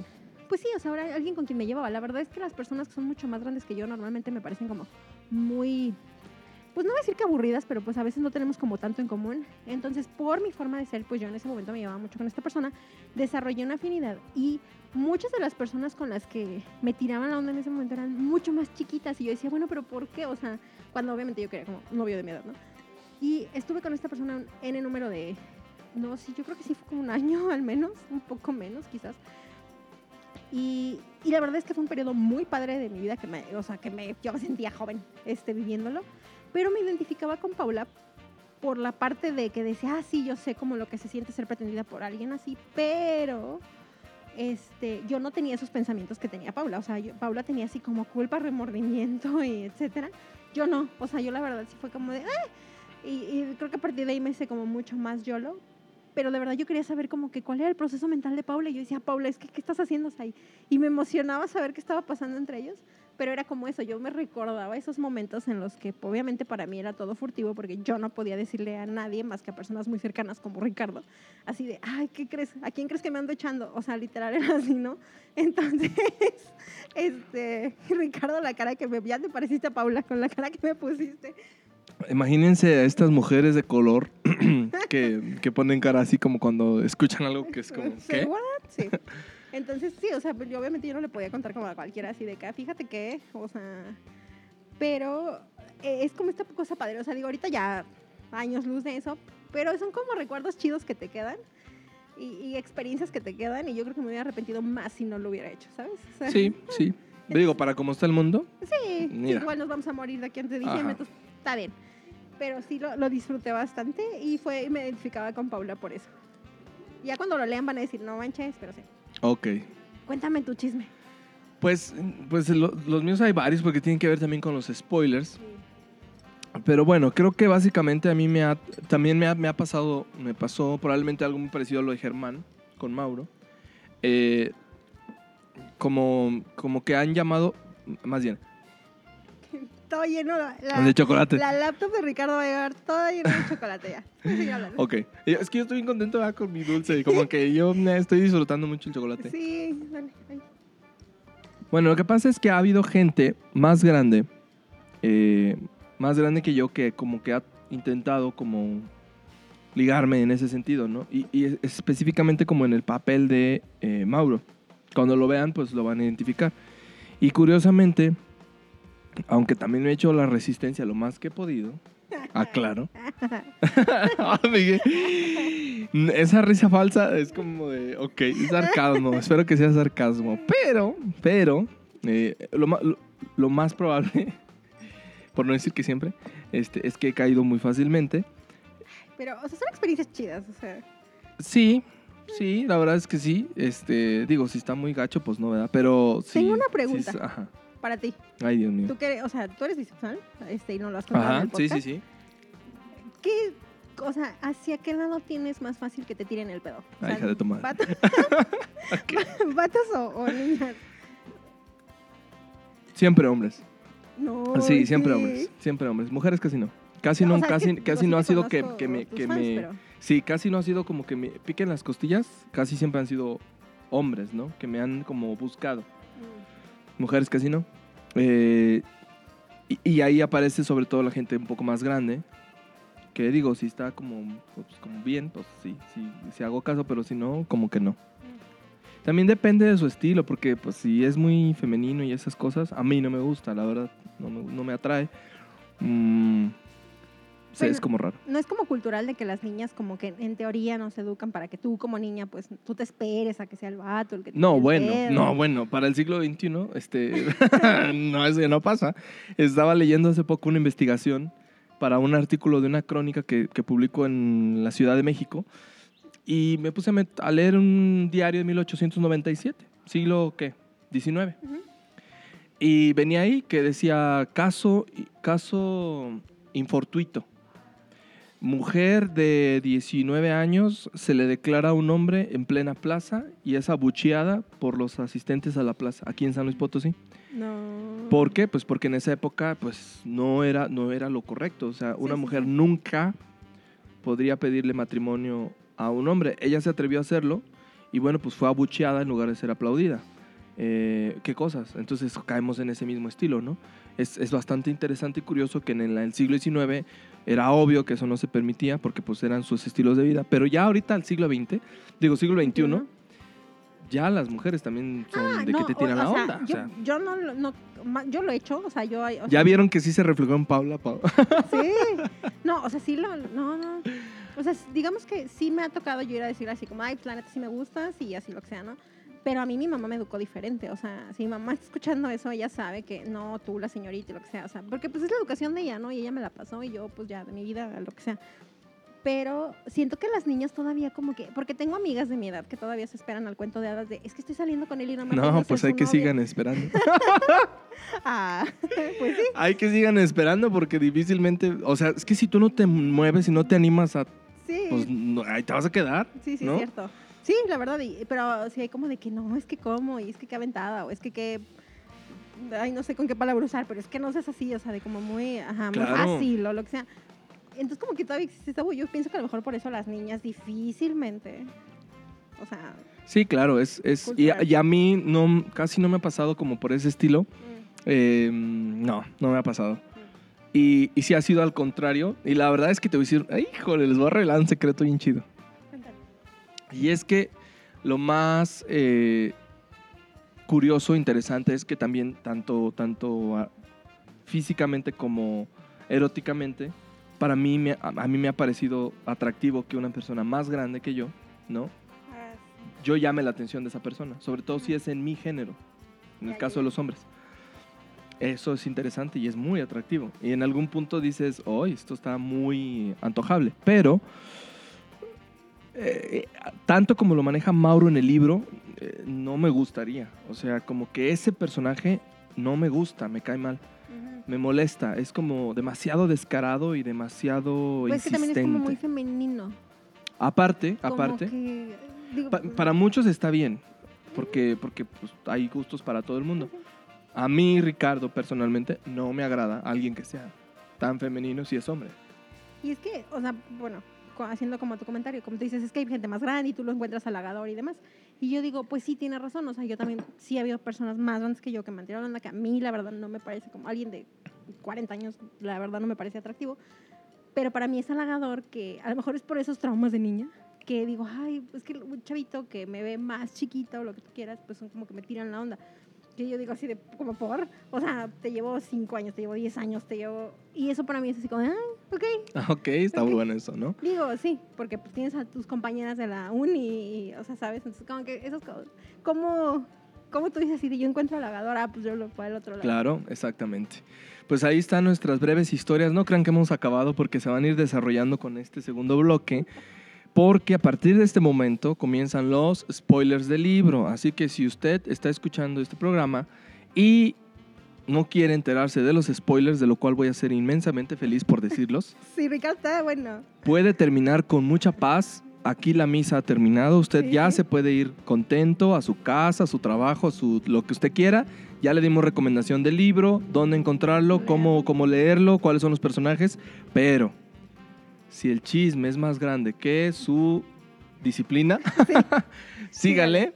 Pues sí, o sea, ahora alguien con quien me llevaba. La verdad es que las personas que son mucho más grandes que yo normalmente me parecen como muy pues no voy a decir que aburridas, pero pues a veces no tenemos como tanto en común. Entonces, por mi forma de ser, pues yo en ese momento me llevaba mucho con esta persona, desarrollé una afinidad y muchas de las personas con las que me tiraban la onda en ese momento eran mucho más chiquitas y yo decía, bueno, pero ¿por qué? O sea, cuando obviamente yo quería como un novio de mi edad, ¿no? Y estuve con esta persona en el número de, no, sí, yo creo que sí fue como un año al menos, un poco menos quizás. Y, y la verdad es que fue un periodo muy padre de mi vida que me, o sea, que me, yo me sentía joven este, viviéndolo pero me identificaba con Paula por la parte de que decía, ah, sí, yo sé como lo que se siente ser pretendida por alguien así, pero este, yo no tenía esos pensamientos que tenía Paula. O sea, yo- Paula tenía así como culpa, remordimiento y etcétera. Yo no. O sea, yo la verdad sí fue como de, ah. Y, creo que a partir de ahí me hice como mucho más YOLO. Pero de verdad yo quería saber como que cuál era el proceso mental de Paula. Y yo decía, Paula, es que, ¿qué estás haciendo ahí? Y me emocionaba saber qué estaba pasando entre ellos. Pero era como eso, yo me recordaba esos momentos en los que obviamente para mí era todo furtivo porque yo no podía decirle a nadie más que a personas muy cercanas como Ricardo, así de, ay, ¿qué crees? ¿A quién crees que me ando echando? O sea, literal era así, ¿no? Entonces, este, Ricardo, la cara que me, ya te pareciste a Paula con la cara que me pusiste. Imagínense a estas mujeres de color que, que ponen cara así como cuando escuchan algo que es como, ¿qué? Sí. Entonces, sí, o sea, pues, yo obviamente yo no le podía contar como a cualquiera así de que, "Ah, fíjate que, o sea, pero eh, es como esta cosa padre, o sea, digo, ahorita ya años luz de eso, pero son como recuerdos chidos que te quedan y, y experiencias que te quedan y yo creo que me hubiera arrepentido más si no lo hubiera hecho, ¿sabes? O sea, Sí, sí. Digo, para cómo está el mundo, Sí, Mira. igual nos vamos a morir de aquí antes de diciembre, entonces está bien. Pero sí lo, lo disfruté bastante y fue me identificaba con Paula por eso. Ya cuando lo lean van a decir, no manches, pero sí. Ok. Cuéntame tu chisme. Pues, pues lo- los míos hay varios porque tienen que ver también con los spoilers. Pero bueno, creo que básicamente a mí me ha, también me ha, me ha pasado, me pasó probablemente algo muy parecido a lo de Germán con Mauro. Eh, como, como que han llamado, más bien, Todo lleno, la, de chocolate. la laptop de Ricardo va a llegar toda llena de chocolate ya. Ok, es que yo estoy bien contento ¿verdad? con mi dulce, como que yo me estoy disfrutando mucho el chocolate. Sí, dale. ay. Bueno, lo que pasa es que ha habido gente más grande, eh, más grande que yo, que como que ha intentado como ligarme en ese sentido, ¿no? Y, y es- específicamente como en el papel de eh, Mauro. Cuando lo vean, pues lo van a identificar. Y curiosamente, aunque también he hecho la resistencia lo más que he podido, aclaro. Esa risa falsa es como de, ok, es sarcasmo, espero que sea sarcasmo. Pero, pero, eh, lo, ma- lo- lo más probable, por no decir que siempre, este, es que he caído muy fácilmente. Pero, o sea, son experiencias chidas, o sea. Sí, sí, la verdad es que sí. Este, digo, si está muy gacho, pues no, ¿verdad? Pero sí. Tengo una pregunta. ajá. Para ti. Ay, Dios mío. Tú que, o sea, tú eres bisexual, este, y no lo has contado en Ajá, el sí, podcast. sí, sí. ¿Qué, o sea, hacia qué lado tienes más fácil que te tiren el pedo? O Ay, sea, hija de tu madre. ¿Vatos, o, o niñas? Siempre hombres. No. Sí, siempre hombres. Siempre hombres. Mujeres casi no. Casi no, sea, es casi, que, casi no sí ha sido que, que me, que fans, me, pero- sí, casi no ha sido como que me piquen las costillas. Casi siempre han sido hombres, ¿no? Que me han como buscado. Mm. Mujeres casi no. Eh, y, ahí aparece sobre todo la gente un poco más grande. Que digo, si está como, pues, como bien, pues sí, sí hago caso, pero si no, como que no. También depende de su estilo, porque pues si es muy femenino y esas cosas, a mí no me gusta, la verdad, no me, no me atrae. Mm, es como raro. No es como cultural de que las niñas como que en teoría nos educan para que tú como niña pues tú te esperes a que sea el vato el que te No, bueno, pedo. no, bueno, para el siglo XXI, este, no, eso ya no pasa. Estaba leyendo hace poco una investigación para un artículo de una crónica que, que publicó en la Ciudad de México y me puse a, leer un diario de 1897, siglo, ¿qué? 19. Ujú. Y venía ahí que decía caso, caso infortuito. Mujer de 19 años se le declara a un hombre en plena plaza y es abucheada por los asistentes a la plaza, aquí en San Luis Potosí. No. ¿Por qué? Pues porque en esa época pues no era, no era lo correcto. O sea, una sí, mujer sí. nunca podría pedirle matrimonio a un hombre. Ella se atrevió a hacerlo y bueno, pues fue abucheada en lugar de ser aplaudida. Eh, ¿Qué cosas? Entonces caemos en ese mismo estilo, ¿no? Es, es bastante interesante y curioso que en el, en el siglo XIX era obvio que eso no se permitía porque pues eran sus estilos de vida, pero ya ahorita al siglo XX, digo siglo XXI, ya las mujeres también son Ah, de no, que te tiran o la onda. o Yo, sea. yo no, lo- no, yo lo he hecho, o sea, yo... o Ya sea, vieron que sí se reflejó en Paula. Pau- Sí. No, o sea, sí lo... No, no. O sea, digamos que sí me ha tocado yo ir a decir así como, ay, pues la neta sí me gustas y así lo que sea, ¿no? Pero a mí mi mamá me educó diferente. O sea, si mi mamá está escuchando eso, ella sabe que no, tú, la señorita, y lo que sea. O sea, porque pues es la educación de ella, ¿no? Y ella me la pasó y yo, pues ya, de mi vida, lo que sea. Pero siento que las niñas todavía como que... Porque tengo amigas de mi edad que todavía se esperan al cuento de hadas de... Es que estoy saliendo con él y no me No, pues hay que sigan esperando. Ah, pues sí. hay que sigan esperando porque difícilmente... O sea, es que si tú no te mueves y no te animas a... Sí. Pues no, ahí te vas a quedar. Sí, sí, ¿no? es cierto. Sí, la verdad, y- pero sí hay como de que no, es que cómo, y es que qué aventada, o es que qué, ay, no sé con qué palabra usar, pero es que no seas así, o sea, de como muy, ajá, muy Claro. fácil, o lo que sea. Entonces como que todavía existe tabú, yo pienso que a lo mejor por eso las niñas difícilmente, o sea, Sí, claro, es... es y, a, y a mí no, casi no me ha pasado como por ese estilo. mm, Eh, no, no me ha pasado. Y, y sí ha sido al contrario. Y la verdad es que te voy a decir, híjole, les voy a revelar un secreto bien chido. Y es que lo más eh, curioso, interesante, es que también tanto, tanto ah, físicamente como eróticamente, para mí, me, a, mí me ha parecido atractivo que una persona más grande que yo, ¿no? Ah, Yo llame la atención de esa persona, sobre todo si es en mi género, en el caso de los hombres. Eso es interesante y es muy atractivo. Y en algún punto dices, hoy esto está muy antojable. Pero, eh, tanto como lo maneja Mauro en el libro, eh, no me gustaría. O sea, como que ese personaje no me gusta, me cae mal, me molesta. Es como demasiado descarado y demasiado Pues que también es como muy femenino. Aparte, como aparte, que, digo, pa- para muchos está bien, porque, porque pues, hay gustos para todo el mundo. A mí, Ricardo, personalmente, no me agrada alguien que sea tan femenino si es hombre. Y es que, o sea, bueno, haciendo como tu comentario, como tú dices, es que hay gente más grande y tú lo encuentras halagador y demás. Y yo digo, pues sí, tiene razón. O sea, yo también, sí ha habido personas más grandes que yo que me han tirado onda, que a mí, la verdad, no me parece como alguien de 40 años, la verdad, no me parece atractivo. Pero para mí es halagador que, a lo mejor es por esos traumas de niña, que digo, ay, pues que un chavito que me ve más chiquita o lo que tú quieras, pues son como que me tiran la onda. Que yo digo así de, como por, o sea, te llevo 5 años, te llevo 10 años, te llevo... Y eso para mí es así como, ay, ok, Ok, está Ok. bueno eso, ¿no? Digo, sí, porque pues, tienes a tus compañeras de la uni, y, o sea, ¿sabes? Entonces, como que esas cosas. ¿Cómo, cómo tú dices así de yo encuentro halagadora? Pues yo lo puedo al otro lado. Claro, exactamente. Pues ahí están nuestras breves historias. No crean que hemos acabado porque se van a ir desarrollando con este segundo bloque. Porque a partir de este momento comienzan los spoilers del libro. Así que si usted está escuchando este programa y no quiere enterarse de los spoilers, de lo cual voy a ser inmensamente feliz por decirlos, Sí, Ricardo bueno. puede terminar con mucha paz. Aquí la misa ha terminado. Usted Sí, ya se puede ir contento a su casa, a su trabajo, a su, lo que usted quiera. Ya le dimos recomendación del libro, dónde encontrarlo, cómo, cómo leerlo, cuáles son los personajes. Pero si el chisme es más grande que su disciplina, sígale,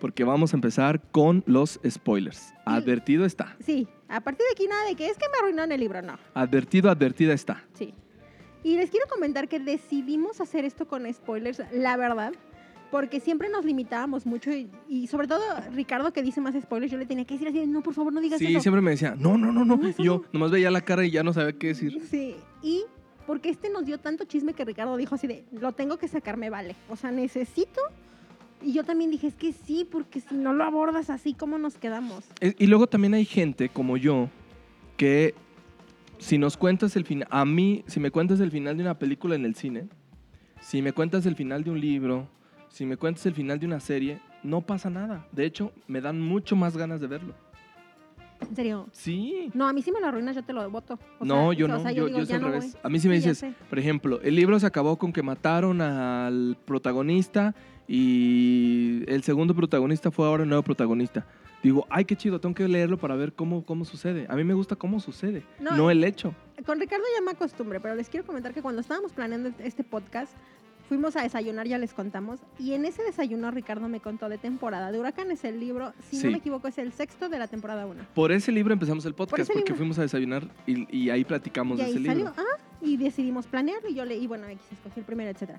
porque vamos a empezar con los spoilers. Advertido está. Sí, a partir de aquí nada de que es que me arruinaron el libro, no. Advertido, advertida está. Sí. Y les quiero comentar que decidimos hacer esto con spoilers, la verdad, porque siempre nos limitábamos mucho y, y sobre todo Ricardo que dice más spoilers, yo le tenía que decir así, no, por favor, no digas Sí, eso. siempre me decía, no, no, no, no. No, Y yo no. nomás veía la cara y ya no sabía qué decir. Sí, y porque este nos dio tanto chisme que Ricardo dijo así de, lo tengo que sacar, me vale. O sea, necesito. Y yo también dije, es que sí, porque si no lo abordas así, ¿cómo nos quedamos? Y luego también hay gente como yo que si nos cuentas el final, a mí, si me cuentas el final de una película en el cine, si me cuentas el final de un libro, si me cuentas el final de una serie, no pasa nada. De hecho, me dan mucho más ganas de verlo. En serio. Sí. No, a mí sí me lo arruinas, yo te lo voto. O no, sea, yo o no, sea, yo, digo, yo es al no revés. voy. A mí sí me Sí, dices, por ejemplo, el libro se acabó con que mataron al protagonista y el segundo protagonista fue ahora el nuevo protagonista. Digo, ay, qué chido, tengo que leerlo para ver cómo, cómo sucede. A mí me gusta cómo sucede, No, no, el hecho. Con Ricardo ya me acostumbré, pero les quiero comentar que cuando estábamos planeando este podcast, fuimos a desayunar, ya les contamos, y en ese desayuno Ricardo me contó de temporada de Huracanes, el libro, si Sí. no me equivoco, es el sexto de la temporada 1. Por ese libro empezamos el podcast, ese porque libro. fuimos a desayunar y, y ahí platicamos Y de ese ahí salió, libro. ah, y decidimos planearlo, y yo leí, bueno, X, escogí el primero, etcétera.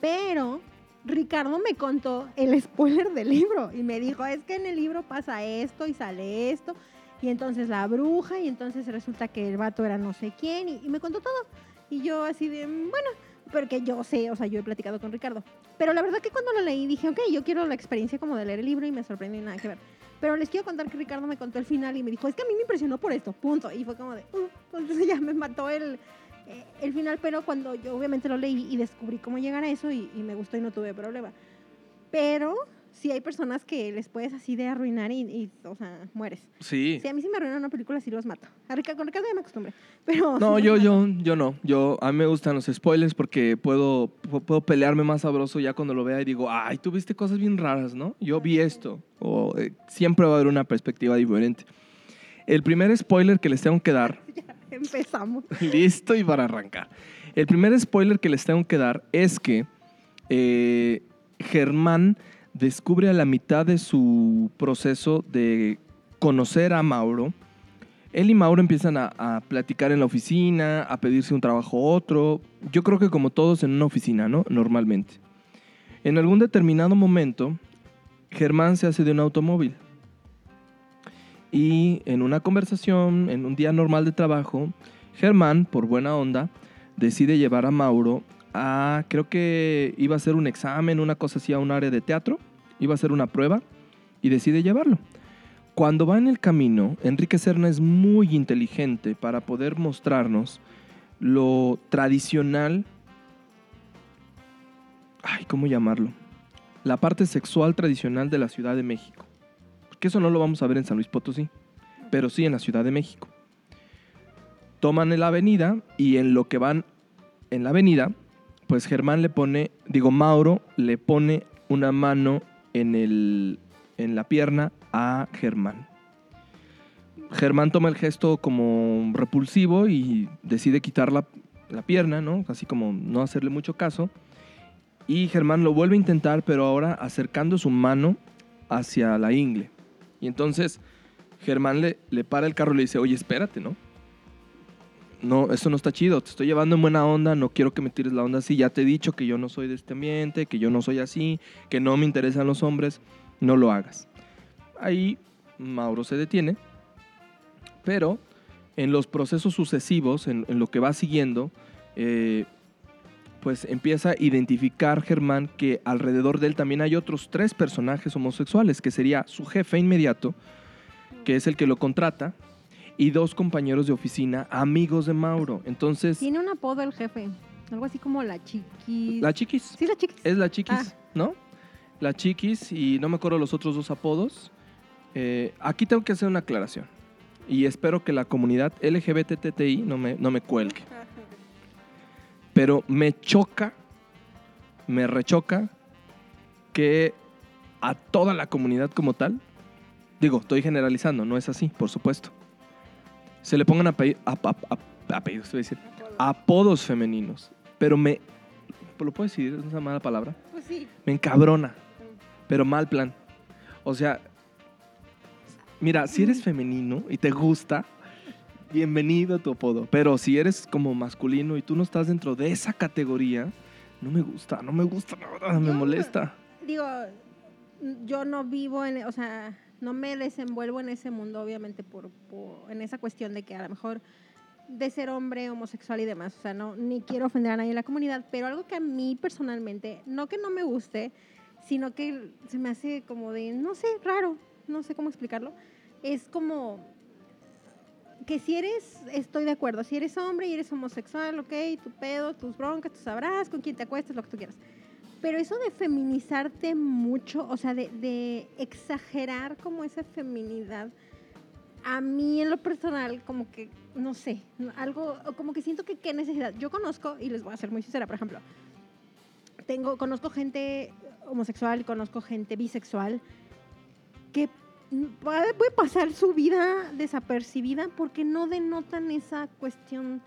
Pero Ricardo me contó el spoiler del libro, y me dijo, es que en el libro pasa esto, y sale esto, y entonces la bruja, y entonces resulta que el vato era no sé quién, y, y me contó todo. Y yo así de, bueno, porque yo sé, o sea, yo he platicado con Ricardo. Pero la verdad que cuando lo leí dije, ok, yo quiero la experiencia como de leer el libro y me sorprendió y nada que ver. Pero les quiero contar que Ricardo me contó el final y me dijo, es que a mí me impresionó por esto, punto. Y fue como de, uh, entonces ya me mató el, eh, el final, pero cuando yo obviamente lo leí y descubrí cómo llegar a eso y, y me gustó y no tuve problema. Pero sí hay personas que les puedes así de arruinar y, y, o sea, mueres. Sí. Si a mí sí me arruinan una película, sí los mato. A Ricardo, con Ricardo ya me acostumbré. Pero No, sí yo, yo, yo no. Yo, a mí me gustan los spoilers porque puedo, pu- puedo pelearme más sabroso ya cuando lo vea y digo, ay, tú viste cosas bien raras, ¿no? Yo vi esto. O eh, siempre va a haber una perspectiva diferente. El primer spoiler que les tengo que dar, Ya empezamos. listo y para arrancar. El primer spoiler que les tengo que dar es que eh, Germán descubre a la mitad de su proceso de conocer a Mauro. Él y Mauro empiezan a, platicar en la oficina, a pedirse un trabajo a otro. Yo creo que como todos en una oficina, ¿no? Normalmente. En algún determinado momento, Germán se hace de un automóvil. Y en una conversación, en un día normal de trabajo, Germán, por buena onda, decide llevar a Mauro a, creo que iba a hacer un examen, una cosa así, a un área de teatro, iba a hacer una prueba y decide llevarlo. Cuando va en el camino, Enrique Serna es muy inteligente para poder mostrarnos lo tradicional, ay, ¿cómo llamarlo? La parte sexual tradicional de la Ciudad de México. Porque eso no lo vamos a ver en San Luis Potosí, pero sí en la Ciudad de México. Toman la avenida y en lo que van en la avenida, pues Germán le pone, digo, Mauro le pone una mano en, el, en la pierna a Germán. Germán toma el gesto como repulsivo y decide quitar la, la pierna, ¿no? Así como no hacerle mucho caso. Y Germán lo vuelve a intentar, pero ahora acercando su mano hacia la ingle. Y entonces Germán le, le para el carro y le dice, oye, espérate, ¿no? No, eso no está chido, te estoy llevando en buena onda, no quiero que me tires la onda así, ya te he dicho que yo no soy de este ambiente, que yo no soy así, que no me interesan los hombres, no lo hagas. Ahí Mauro se detiene, pero en los procesos sucesivos, en, lo que va siguiendo, eh, pues empieza a identificar Germán que alrededor de él también hay otros tres personajes homosexuales, que sería su jefe inmediato, que es el que lo contrata, y dos compañeros de oficina, amigos de Mauro. Entonces, Tiene un apodo el jefe. Algo así como la chiquis. la chiquis, Sí, la chiquis. es la chiquis, Ah. ¿no? La chiquis y no me acuerdo los otros dos apodos. Eh, aquí tengo que hacer una aclaración y espero que la comunidad LGBTTI no me, no me cuelgue. Pero me choca, me rechoca que a toda la comunidad como tal, digo, estoy generalizando, no es así, por supuesto, se le pongan apellidos, apellidos, te voy a decir, apodos femeninos. Pero me, ¿lo puedo decir? Es una mala palabra. Pues sí. Me encabrona, pero mal plan. O sea, mira, si eres femenino y te gusta, bienvenido a tu apodo. Pero si eres como masculino y tú no estás dentro de esa categoría, no me gusta, no me gusta, la verdad, me Yo- molesta. Digo, yo no vivo en, o sea, no me desenvuelvo en ese mundo, obviamente, por, por- en esa cuestión de que a lo mejor de ser hombre, homosexual y demás. O sea, no, ni quiero ofender a nadie en la comunidad, pero algo que a mí personalmente, no que no me guste, sino que se me hace como de, no sé, raro, no sé cómo explicarlo, es como que si eres, estoy de acuerdo, si eres hombre y eres homosexual, ok, tu pedo, tus broncas, tú sabrás con quién te acuestas, lo que tú quieras. Pero eso de feminizarte mucho, o sea, de, exagerar como esa feminidad, a mí en lo personal, como que, no sé, algo, como que siento que qué necesidad. Yo conozco, y les voy a ser muy sincera, por ejemplo, tengo, conozco gente homosexual, conozco gente bisexual, que puede pasar su vida desapercibida porque no denotan esa cuestión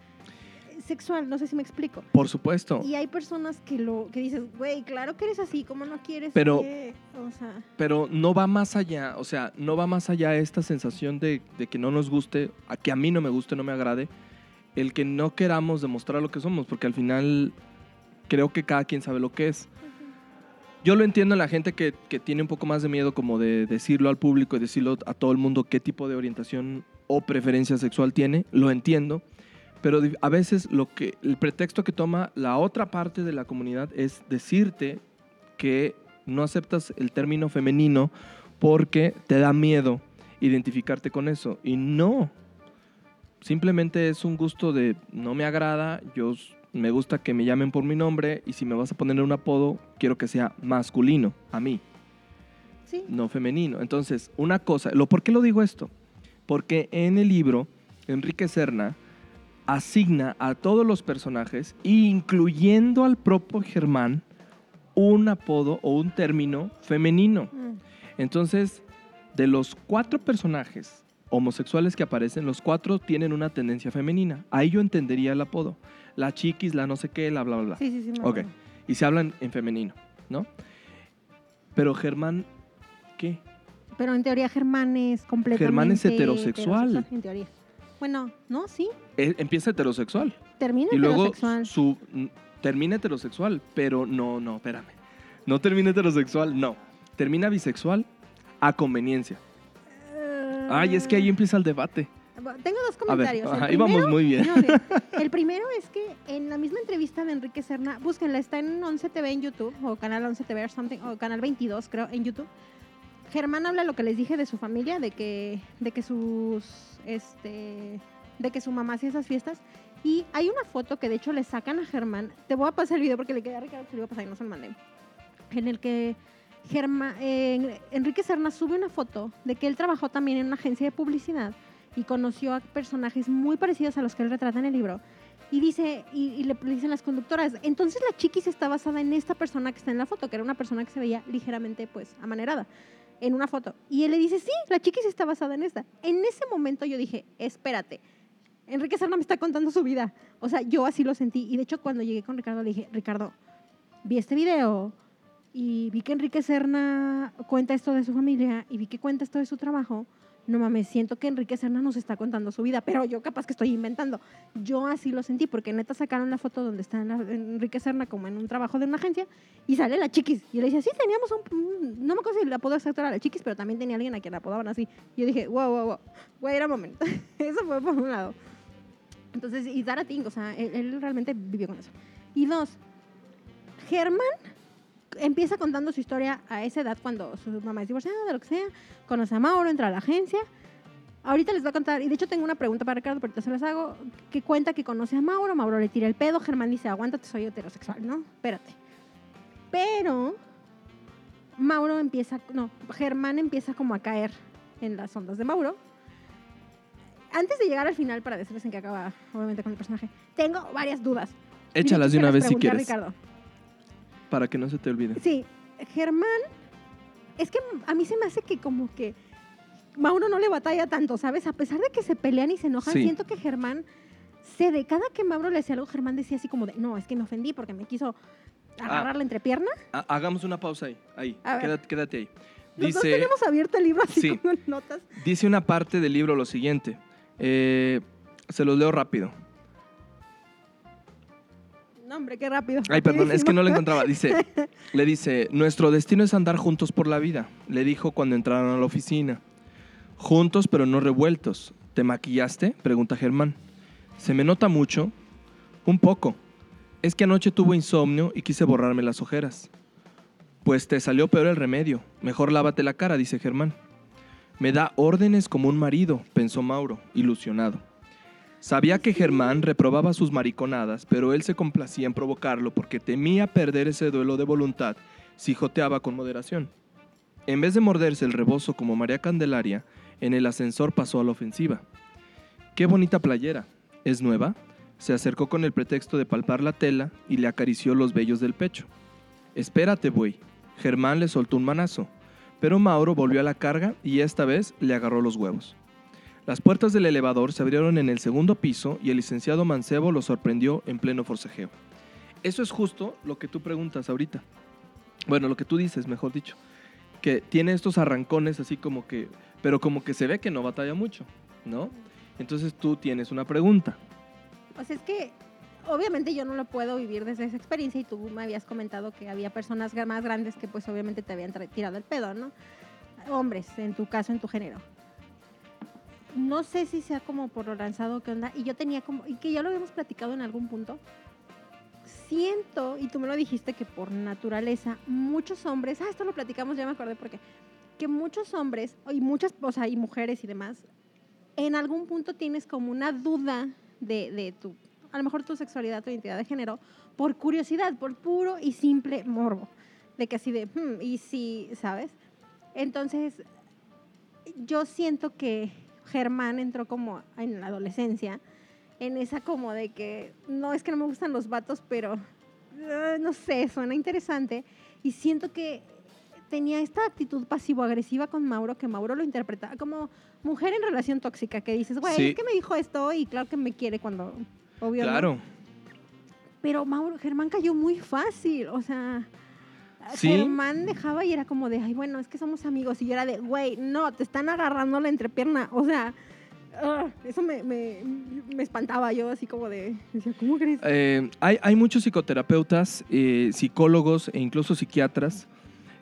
sexual, no sé si me explico. Por supuesto. Y hay personas que lo que dices, güey, claro que eres así, ¿cómo no quieres Pero- que-?" o sea, Pero no va más allá, o sea, no va más allá esta sensación de, de que no nos guste, a que a mí no me guste, no me agrade, el que no queramos demostrar lo que somos, porque al final creo que cada quien sabe lo que es. Yo lo entiendo en la gente que, que tiene un poco más de miedo como de decirlo al público y decirlo a todo el mundo qué tipo de orientación o preferencia sexual tiene, lo entiendo, Pero a veces lo que el pretexto que toma la otra parte de la comunidad es decirte que no aceptas el término femenino porque te da miedo identificarte con eso y no. Simplemente es un gusto de no me agrada, yo me gusta que me llamen por mi nombre y si me vas a poner un apodo, quiero que sea masculino a mí Sí. no femenino. Entonces, una cosa, lo, ¿por qué lo digo esto? Porque en el libro, Enrique Serna asigna a todos los personajes, incluyendo al propio Germán, un apodo o un término femenino. Mm. Entonces, de los cuatro personajes homosexuales que aparecen, los cuatro tienen una tendencia femenina. Ahí yo entendería el apodo. La chiquis, la no sé qué, la bla, bla, bla Sí, sí, sí. me Ok. y se hablan en femenino, ¿no? Pero Germán, ¿qué? Pero en teoría Germán es completamente Germán es heterosexual. En teoría. Bueno, no, sí. E- empieza heterosexual Termina y luego heterosexual. su n- termina heterosexual, pero no, no, espérame. No termina heterosexual, no. Termina bisexual a conveniencia. Ay, es que ahí empieza el debate. Tengo dos ver, comentarios. Ajá, íbamos muy bien. no, el primero es que en la misma entrevista de Enrique Serna, búsquenla, está en 11 TV en YouTube, o Canal 11 TV or something, o Canal 22, creo, en YouTube. Germán habla lo que les dije de su familia, de que, de que sus, este, de que su mamá hacía esas fiestas. Y hay una foto que de hecho le sacan a Germán. Te voy a pasar el video porque le quedé a Ricardo que lo iba a pasar y no se lo mandé. En el que Germán, eh, Enrique Serna sube una foto de que él trabajó también en una agencia de publicidad y conoció a personajes muy parecidos a los que él retrata en el libro. Y dice, y, y le, le dicen las conductoras, entonces la chiquis está basada en esta persona que está en la foto, que era una persona que se veía ligeramente, pues, amanerada en una foto. Y él le dice, sí, la chiquis está basada en esta. En ese momento yo dije, espérate, Enrique Serna me está contando su vida. O sea, yo así lo sentí. Y de hecho, cuando llegué con Ricardo, le dije, Ricardo, vi este video y vi que Enrique Serna cuenta esto de su familia y vi que cuenta esto de su trabajo. No mames, siento que Enrique Serna nos está contando su vida, pero yo capaz que estoy inventando. Yo así lo sentí, porque neta sacaron la foto donde está Enrique Serna como en un trabajo de una agencia y sale la chiquis. Y le decía, sí, teníamos un, no me acuerdo si el apodo exacto era la chiquis, pero también tenía alguien a quien la apodaban así. Y yo dije, wow, wow, wow, wait a moment. eso fue por un lado. Entonces, y Dara o sea, él, él realmente vivió con eso. Y dos, Germán empieza contando su historia a esa edad cuando su mamá es divorciada, de lo que sea, conoce a Mauro, entra a la agencia. Ahorita les voy a contar, y de hecho tengo una pregunta para Ricardo, pero ahorita se las hago, que cuenta que conoce a Mauro, Mauro le tira el pedo, Germán dice, aguántate, soy heterosexual, ¿no? Espérate. Pero Mauro empieza, no, Germán empieza como a caer en las ondas de Mauro. Antes de llegar al final, para decirles en qué acaba, obviamente, con el personaje, tengo varias dudas. Échalas de una vez si quieres, Ricardo. Para que no se te olvide. Sí, Germán, es que a mí se me hace que como que Mauro no le batalla tanto, ¿sabes? A pesar de que se pelean y se enojan, Sí. siento que Germán cede. Cada que Mauro le decía algo, Germán decía así como de, no, es que me ofendí porque me quiso agarrar la entrepierna. Ha- hagamos una pausa ahí, ahí, quédate, quédate ahí. Los dos Dice, tenemos abierto el libro así Sí. con notas. dice una parte del libro lo siguiente. Eh, se los leo rápido. No, hombre, qué rápido. Ay, perdón, es que no lo encontraba. Dice, le dice, nuestro destino es andar juntos por la vida, le dijo cuando entraron a la oficina. Juntos pero no revueltos. ¿Te maquillaste? Pregunta Germán. ¿Se me nota mucho? Un poco. Es que anoche tuve insomnio y quise borrarme las ojeras. Pues te salió peor el remedio. Mejor lávate la cara, dice Germán. Me da órdenes como un marido, pensó Mauro, ilusionado. Sabía que Germán reprobaba sus mariconadas, pero él se complacía en provocarlo porque temía perder ese duelo de voluntad si joteaba con moderación. En vez de morderse el rebozo como María Candelaria, en el ascensor pasó a la ofensiva. ¡Qué bonita playera! ¿Es nueva? Se acercó con el pretexto de palpar la tela y le acarició los vellos del pecho. Espérate, buey. Germán le soltó un manazo, pero Mauro volvió a la carga y esta vez le agarró los huevos. Las puertas del elevador se abrieron en el segundo piso y el licenciado Mancebo lo sorprendió en pleno forcejeo. Eso es justo lo que tú preguntas ahorita. Bueno, lo que tú dices, mejor dicho. Que tiene estos arrancones así como que, pero como que se ve que no batalla mucho, ¿no? Entonces tú tienes una pregunta. Pues es que obviamente yo no lo puedo vivir desde esa experiencia y tú me habías comentado que había personas más grandes que pues obviamente te habían tirado el pedo, ¿no? Hombres, en tu caso, en tu género. No sé si sea como por lo lanzado que onda, y yo tenía como, y que ya lo habíamos platicado en algún punto, siento, y tú me lo dijiste, que por naturaleza, muchos hombres, ah, esto lo platicamos, ya me acordé porque, que muchos hombres, y muchas, o sea, y mujeres y demás, en algún punto tienes como una duda de, de tu, a lo mejor tu sexualidad, tu identidad de género, por curiosidad, por puro y simple morbo, de que así de, hmm, y si, ¿sabes? Entonces, yo siento que Germán entró como en la adolescencia, en esa como de que no es que no me gustan los vatos, pero uh, no sé, suena interesante. Y siento que tenía esta actitud pasivo-agresiva con Mauro, que Mauro lo interpretaba como mujer en relación tóxica, que dices, güey, Sí. es que me dijo esto y claro que me quiere cuando, obvio. no". Claro. Pero Mauro, Germán cayó muy fácil, o sea, Sí. Germán dejaba y era como de, ay, bueno, es que somos amigos. Y yo era de, güey, no, te están agarrando la entrepierna. O sea, ah, eso me, me, me espantaba yo, así como de, decía, ¿cómo crees? Eh, hay, hay muchos psicoterapeutas, eh, psicólogos e incluso psiquiatras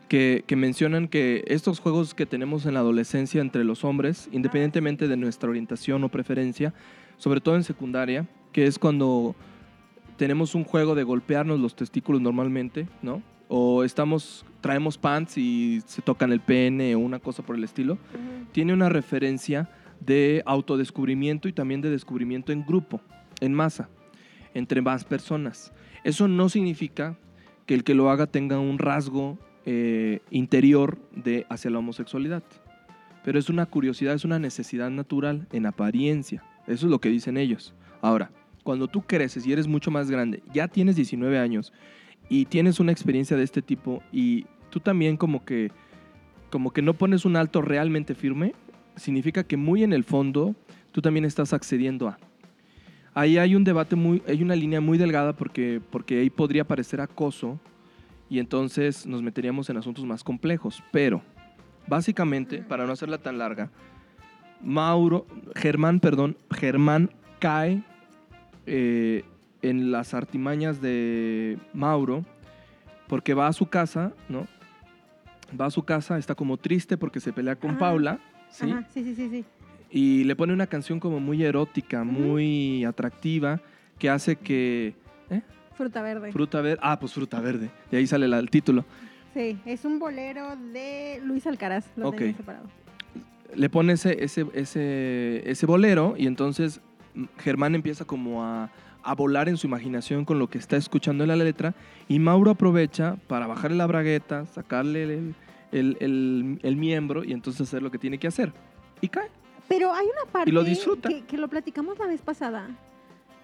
que, que mencionan que estos juegos que tenemos en la adolescencia entre los hombres, independientemente de nuestra orientación o preferencia, sobre todo en secundaria, que es cuando tenemos un juego de golpearnos los testículos normalmente, ¿no? O estamos, traemos pants y se tocan el pene o una cosa por el estilo tiene una referencia de autodescubrimiento y también de descubrimiento en grupo, en masa, entre más personas. Eso no significa que el que lo haga tenga un rasgo eh, interior de hacia la homosexualidad. Pero es una curiosidad, es una necesidad natural en apariencia. Eso es lo que dicen ellos. Ahora, cuando tú creces y eres mucho más grande, ya tienes 19 años y tienes una experiencia de este tipo y tú también como que como que no pones un alto realmente firme, significa que muy en el fondo tú también estás accediendo a. Ahí hay un debate muy, hay una línea muy delgada porque, porque ahí podría parecer acoso y entonces nos meteríamos en asuntos más complejos. Pero, básicamente, para no hacerla tan larga, Mauro, Germán, perdón, Germán cae eh, en las artimañas de Mauro porque va a su casa, ¿no? Va a su casa, está como triste porque se pelea con Ajá. Paula, ¿sí? Ajá, sí, sí, sí, sí. Y le pone una canción como muy erótica, muy atractiva, que hace que... ¿eh? Fruta verde. Fruta verde. Ah, pues fruta verde. De ahí sale la- el título. sí, es un bolero de Luis Alcaraz. Lo Ok. tenía separado. Le pone ese, ese, ese, ese bolero y entonces Germán empieza como a, a volar en su imaginación con lo que está escuchando en la letra y Mauro aprovecha para bajarle la bragueta, sacarle el, el- el- el miembro y entonces hacer lo que tiene que hacer. Y cae. Pero hay una parte Y lo disfruta. Que, que lo platicamos la vez pasada,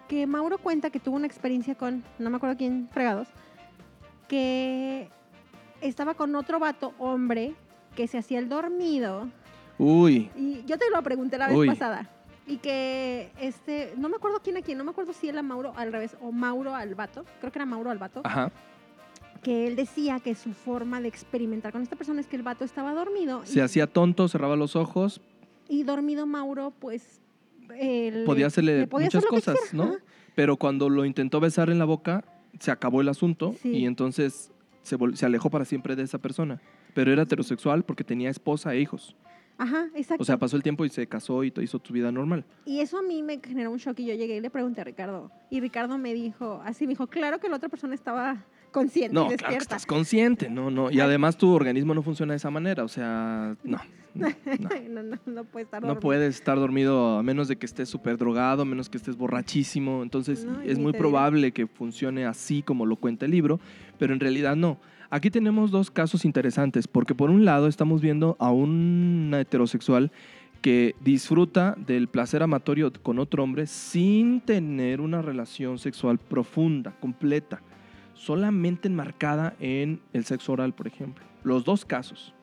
que Mauro cuenta que tuvo una experiencia con, no me acuerdo quién, fregados, que estaba con otro vato, hombre, que se hacía el dormido. Uy, Y yo te lo pregunté la vez Uy. pasada. Y que, este, no me acuerdo quién a quién, no me acuerdo si era Mauro al revés o Mauro al vato, creo que era Mauro al vato, ajá. que él decía que su forma de experimentar con esta persona es que el vato estaba dormido. Se y- hacía tonto, cerraba los ojos, Y dormido Mauro, pues. le- podía hacerle le podía muchas hacer cosas, ¿no? ajá. Pero cuando lo intentó besar en la boca, se acabó el asunto Sí. y entonces se, se alejó para siempre de esa persona. Pero era heterosexual porque tenía esposa e hijos. Ajá, exacto. O sea, pasó el tiempo y se casó y hizo su vida normal. y eso a mí me generó un shock y yo llegué y le pregunté a Ricardo. Y Ricardo me dijo, así me dijo, claro que la otra persona estaba consciente No, y claro que despierta. estás consciente, no, no. Y además tu organismo no funciona de esa manera, o sea, no. No, no. no, no, no puede estar No dormido. puedes estar dormido a menos de que estés súper drogado, a menos que estés borrachísimo. Entonces No, es muy probable que funcione así como lo cuenta el libro, pero en realidad no. Aquí tenemos dos casos interesantes, porque por un lado estamos viendo a un heterosexual que disfruta del placer amatorio con otro hombre sin tener una relación sexual profunda, completa, solamente enmarcada en el sexo oral, por ejemplo. Los dos casos.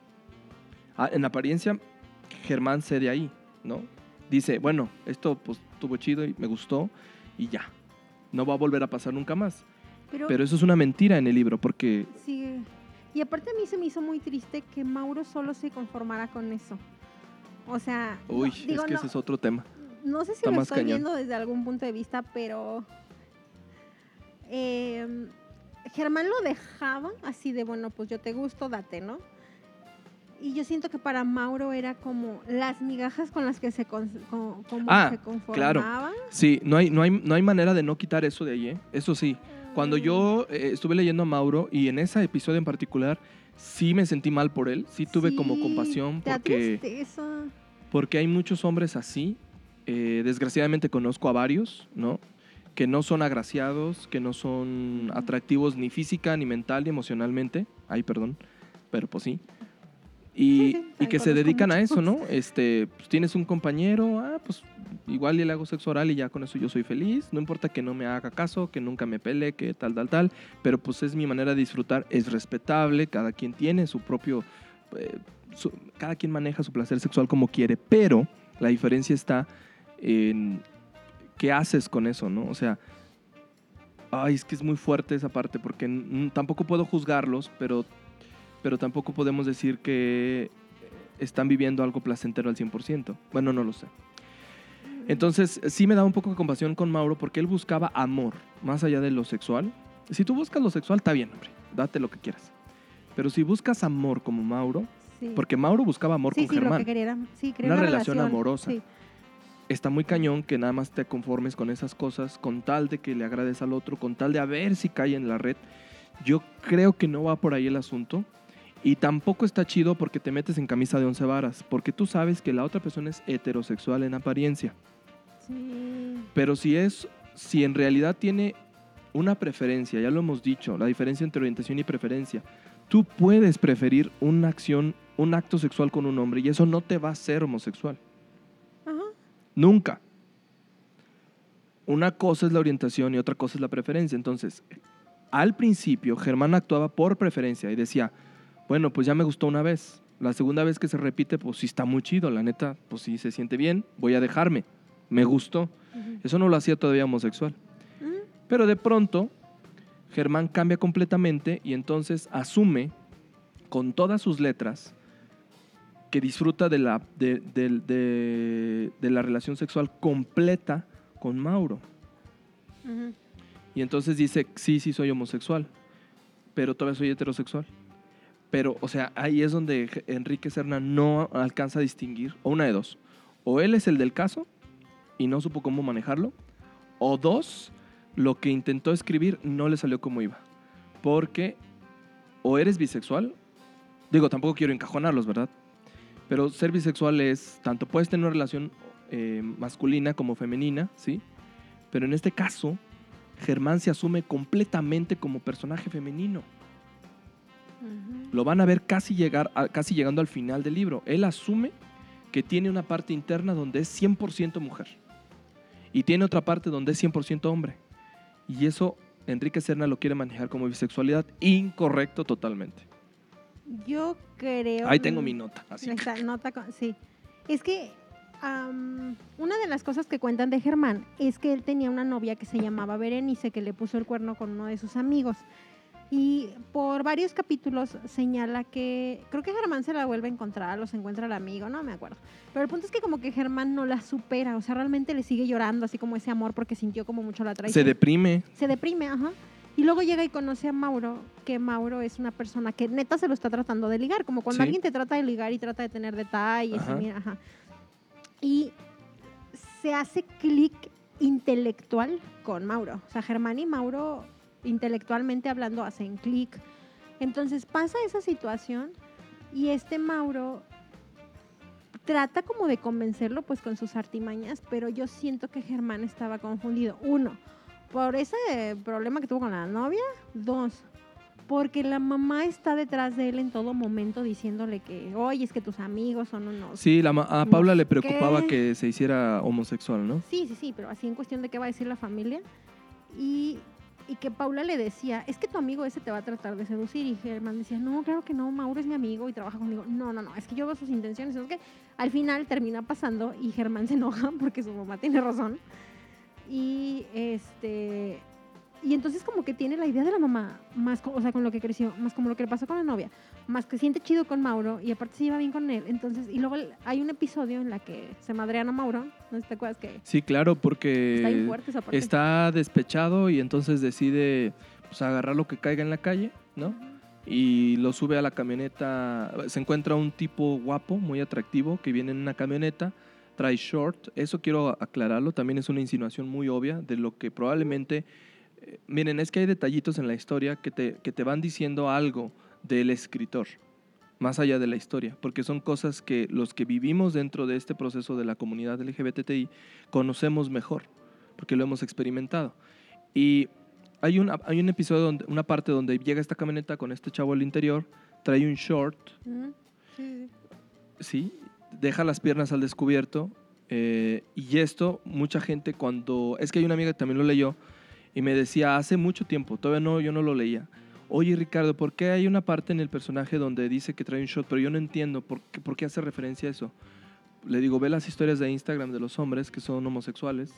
Ah, en apariencia, Germán cede ahí, ¿no? Dice, bueno, esto pues estuvo chido y me gustó y ya. No va a volver a pasar nunca más. Pero, Pero eso es una mentira en el libro porque sí. Y aparte a mí se me hizo muy triste que Mauro solo se conformara con eso. O sea, no- Uy, digo, es que no, ese es otro tema. no sé si está lo estoy cañón. viendo desde algún punto de vista, pero eh, Germán lo dejaba así de, bueno, pues yo te gusto, date, ¿no? Y yo siento que para Mauro era como las migajas con las que se, con- con- como Ah, se claro. Sí, no hay, no, hay, no hay manera de no quitar eso de ahí, ¿eh? Eso sí. Cuando yo eh, estuve leyendo a Mauro y en ese episodio en particular, sí me sentí mal por él, sí tuve como compasión porque, tristeza. porque hay muchos hombres así. eh, desgraciadamente conozco a varios, ¿no? Que no son agraciados, que no son atractivos ni física, ni mental, ni emocionalmente. Ay, perdón, pero pues sí. Y, Sí, sí, y también que se dedican a eso, ¿no? Este, pues, tienes un compañero, ah, pues igual le hago sexo oral y ya con eso yo soy feliz. No importa que no me haga caso, que nunca me pele, que tal, tal, tal. Pero pues es mi manera de disfrutar, es respetable, cada quien tiene su propio... eh, su- cada quien maneja su placer sexual como quiere, pero la diferencia está en qué haces con eso, ¿no? O sea, ay, es que es muy fuerte esa parte porque tampoco puedo juzgarlos, pero, pero tampoco podemos decir que están viviendo algo placentero al 100%. Bueno, no lo sé. Entonces, sí me da un poco de compasión con Mauro porque él buscaba amor, más allá de lo sexual. Si tú buscas lo sexual, está bien, hombre, date lo que quieras. Pero si buscas amor como Mauro, Sí. porque Mauro buscaba amor sí, con sí, lo Germán, que quería era, sí, quería Una una, relación amorosa. Está muy cañón que nada más te conformes con esas cosas, con tal de que le agrades al otro, con tal de a ver si cae en la red. Yo creo que no va por ahí el asunto. Y tampoco está chido porque te metes en camisa de once varas, porque tú sabes que la otra persona es heterosexual en apariencia. Sí. Pero si es, si en realidad tiene una preferencia, ya lo hemos dicho, la diferencia entre orientación y preferencia, tú puedes preferir una acción, un acto sexual con un hombre y eso no te va a hacer homosexual. Ajá. Nunca. Una cosa es la orientación y otra cosa es la preferencia. Entonces, al principio, Germán actuaba por preferencia y decía, bueno, pues ya me gustó una vez. La segunda vez que se repite, pues sí está muy chido, la neta, pues sí se siente bien, voy a dejarme. Me gustó. Eso no lo hacía todavía homosexual. Mm, Pero de pronto, Germán cambia completamente y entonces asume con todas sus letras que disfruta de la, de, de- de- de la relación sexual completa con Mauro. Y entonces dice, sí, sí soy homosexual, pero todavía soy heterosexual. Pero, o sea, ahí es donde Enrique Serna no alcanza a distinguir, o una de dos. O él es el del caso y no supo cómo manejarlo, o dos, lo que intentó escribir no le salió como iba. Porque o eres bisexual, digo, tampoco quiero encajonarlos, ¿verdad? Pero ser bisexual es, tanto puedes tener una relación eh, masculina como femenina, ¿sí? Pero en este caso, Germán se asume completamente como personaje femenino. Lo van a ver casi, llegar a- casi llegando al final del libro. Él asume que tiene una parte interna donde es 100% mujer. Y tiene otra parte donde es 100% hombre. Y eso Enrique Serna lo quiere manejar como bisexualidad. Incorrecto totalmente. Yo creo. Ahí tengo mi nota. Así. Esta nota con- sí. Es que una de las cosas que cuentan de Germán es que él tenía una novia que se llamaba Berenice, que le puso el cuerno con uno de sus amigos. Y por varios capítulos señala que creo que Germán se la vuelve a encontrar, los encuentra el amigo, no me acuerdo. Pero el punto es que como que Germán no la supera, o sea, realmente le sigue llorando, así como ese amor porque sintió como mucho la Se traición deprime. se deprime, ajá. Y luego llega y conoce a Mauro, que Mauro es una persona que neta se lo está tratando de ligar, como cuando Sí. alguien te trata de ligar y trata de tener detalles, y Ajá. mira, ajá. Y se hace clic intelectual con Mauro. O sea, Germán y Mauro, intelectualmente hablando, hacen clic. Entonces pasa esa situación y este Mauro trata como de convencerlo pues con sus artimañas, pero yo siento que Germán estaba confundido. Uno, por ese problema que tuvo con la novia. Dos, porque la mamá está detrás de él en todo momento diciéndole que, oye, es que tus amigos son unos... Sí, la ma- a Paula le preocupaba qué. que se hiciera homosexual, ¿no? Sí, sí, sí, pero así en cuestión de qué va a decir la familia. Y, y que Paula le decía, es que tu amigo ese te va a tratar de seducir. Y Germán decía, no, claro que no, Mauro es mi amigo y trabaja conmigo. No, no, no, es que yo veo sus intenciones. Es que al final termina pasando y Germán se enoja porque su mamá tiene razón. Y este... Y entonces como que tiene la idea de la mamá, más, o sea, con lo que creció, más como lo que le pasó con la novia, más que siente chido con Mauro y aparte se lleva bien con él. Entonces, y luego hay un episodio en la que se madrean a Mauro, ¿no te acuerdas que Sí, claro, porque Está bien fuerte esa parte. está despechado y entonces decide pues, agarrar lo que caiga en la calle, ¿no? y lo sube a la camioneta. Se encuentra un tipo guapo, muy atractivo, que viene en una camioneta, trae short. Eso quiero aclararlo, también es una insinuación muy obvia de lo que probablemente... eh, miren, es que hay detallitos en la historia que te, que te van diciendo algo del escritor, más allá de la historia, porque son cosas que los que vivimos dentro de este proceso de la comunidad LGBTI conocemos mejor, porque lo hemos experimentado. Y hay un, hay un episodio, donde, una parte donde llega esta camioneta con este chavo al interior, trae un short, sí, deja las piernas al descubierto. eh, y esto, mucha gente cuando... Es que hay una amiga que también lo leyó y me decía hace mucho tiempo, todavía no, yo no lo leía. Oye Ricardo, ¿por qué hay una parte en el personaje donde dice que trae un short? Pero yo no entiendo por qué, por qué hace referencia a eso. Le digo, ve las historias de Instagram de los hombres que son homosexuales.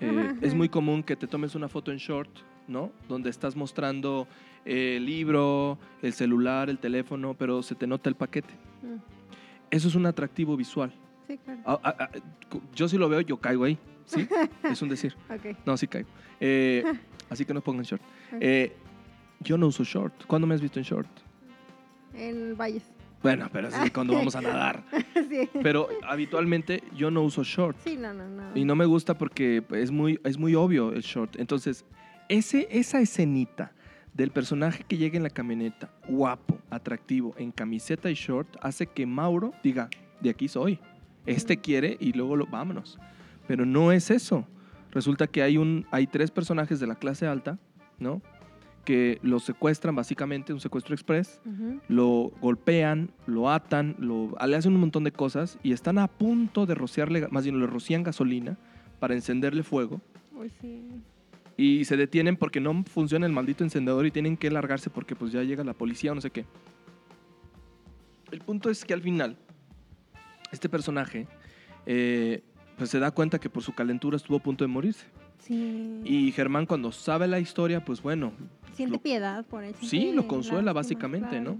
Eh, es muy común que te tomes una foto en short, ¿no? Donde estás mostrando eh, el libro, el celular, el teléfono, pero se te nota el paquete. Mm. Eso es un atractivo visual. Sí, claro. Ah, ah, ah, yo si lo veo, yo caigo ahí. ¿Sí? es un decir. Ok. No, sí caigo. Eh, así que no pongan short. Eh, yo no uso short. ¿Cuándo me has visto en short? En Valles. Bueno, pero es cuando vamos a nadar. sí. Pero habitualmente yo no uso short. Sí, no, no, no. Y no me gusta porque es muy, es muy obvio el short. Entonces, ese, esa escenita del personaje que llega en la camioneta, guapo, atractivo, en camiseta y short, hace que Mauro diga, de aquí soy. Este quiere y luego lo, vámonos. Pero no es eso. Resulta que hay, un, hay tres personajes de la clase alta, ¿no? Que lo secuestran básicamente, un secuestro express lo golpean, lo atan, lo, le hacen un montón de cosas y están a punto de rociarle, más bien le rocían gasolina para encenderle fuego Uy, sí. y se detienen porque no funciona el maldito encendedor y tienen que largarse porque pues ya llega la policía o no sé qué. El punto es que al final este personaje eh, pues se da cuenta que por su calentura estuvo a punto de morirse. Sí. Y Germán cuando sabe la historia, pues bueno, Siente lo- piedad por él. Sí, lo consuela, lástima, básicamente, claro, ¿no?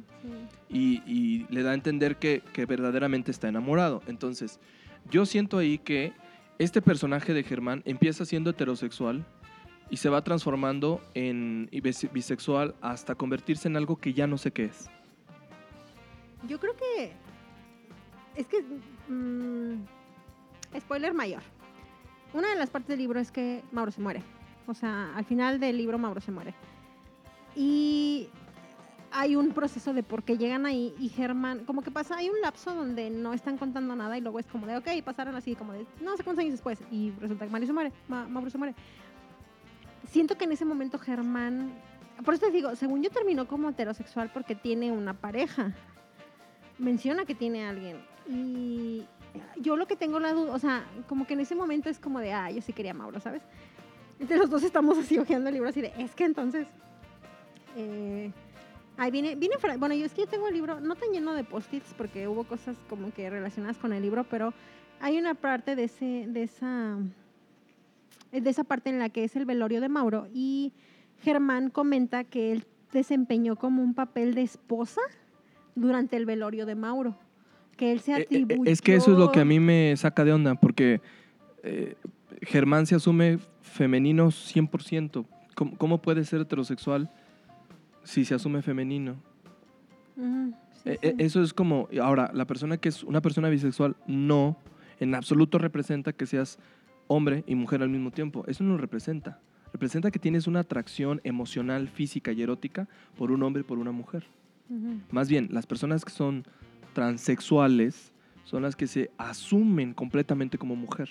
sí. y, y le da a entender que, que verdaderamente está enamorado. Entonces, yo siento ahí que este personaje de Germán empieza siendo heterosexual y se va transformando en bis- bisexual hasta convertirse en algo que ya no sé qué es. Yo creo que. Es que. mm, spoiler mayor. Una de las partes del libro es que Mauro se muere. O sea, al final del libro Mauro se muere. Y hay un proceso de por qué llegan ahí y Germán, como que pasa, hay un lapso donde no están contando nada y luego es como de, ok, pasaron así, como de, no sé cuántos años después y resulta que Mario se muere, Ma- Mauro se muere. Siento que en ese momento Germán, por eso te digo, según yo terminó como heterosexual porque tiene una pareja menciona que tiene alguien. Y yo lo que tengo la duda, o sea, como que en ese momento es como de, ah, yo sí quería a Mauro, ¿sabes? Entre los dos estamos así hojeando el libro, así de, es que entonces. eh, ahí viene, viene, bueno, yo es que yo tengo el libro, no tan lleno de post-its, porque hubo cosas como que relacionadas con el libro, pero hay una parte de, ese, de, esa, de esa parte en la que es el velorio de Mauro y Germán comenta que él desempeñó como un papel de esposa durante el velorio de Mauro. Que él se Eh, eh, atribuyó. Es que eso es lo que a mí me saca de onda, porque eh, Germán se asume femenino 100%. ¿Cómo, cómo puede ser heterosexual si se asume femenino? Ujú, sí, Eh, sí. eh, Eso es como, ahora, la persona que es una persona bisexual no en absoluto representa que seas hombre y mujer al mismo tiempo. Eso no lo representa. Representa que tienes una atracción emocional, física y erótica por un hombre y por una mujer. Más bien, las personas que son transexuales son las que se asumen completamente como mujer.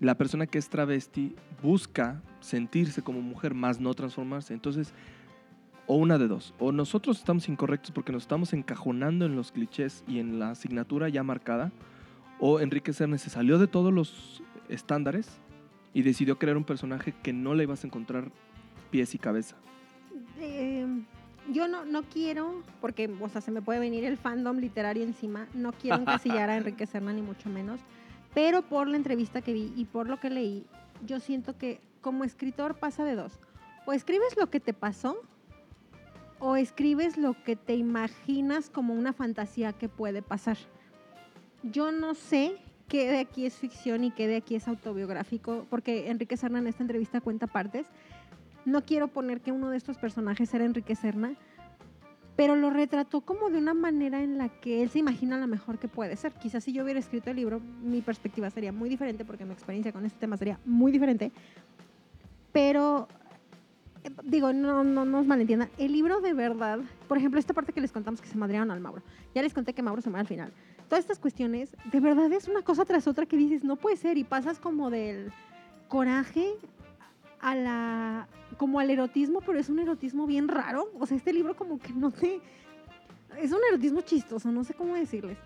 La persona que es travesti busca sentirse como mujer, más no transformarse. Entonces, o una de dos, o nosotros estamos incorrectos porque nos estamos encajonando en los clichés y en la asignatura ya marcada, o Enrique Cernes se salió de todos los estándares y decidió crear un personaje que no le ibas a encontrar pies y cabeza. Eh, yo no, no quiero, porque o sea, se me puede venir el fandom literario encima, no quiero encasillar a Enrique Serna ni mucho menos, pero por la entrevista que vi y por lo que leí, yo siento que como escritor pasa de dos. O escribes lo que te pasó o escribes lo que te imaginas como una fantasía que puede pasar. Yo no sé qué de aquí es ficción y qué de aquí es autobiográfico, porque Enrique Serna en esta entrevista cuenta partes. No quiero poner que uno de estos personajes era Enrique Serna, pero lo retrató como de una manera en la que él se imagina lo mejor que puede ser. Quizás si yo hubiera escrito el libro, mi perspectiva sería muy diferente porque mi experiencia con este tema sería muy diferente. Pero, eh, digo, no, no, no malentiendan, el libro de verdad, por ejemplo, esta parte que les contamos que se madrearon al Mauro, ya les conté que Mauro se muere al final. Todas estas cuestiones, de verdad es una cosa tras otra que dices, no puede ser, y pasas como del coraje a la como al erotismo, pero es un erotismo bien raro. O sea, este libro como que no te es un erotismo chistoso, no sé cómo decirles.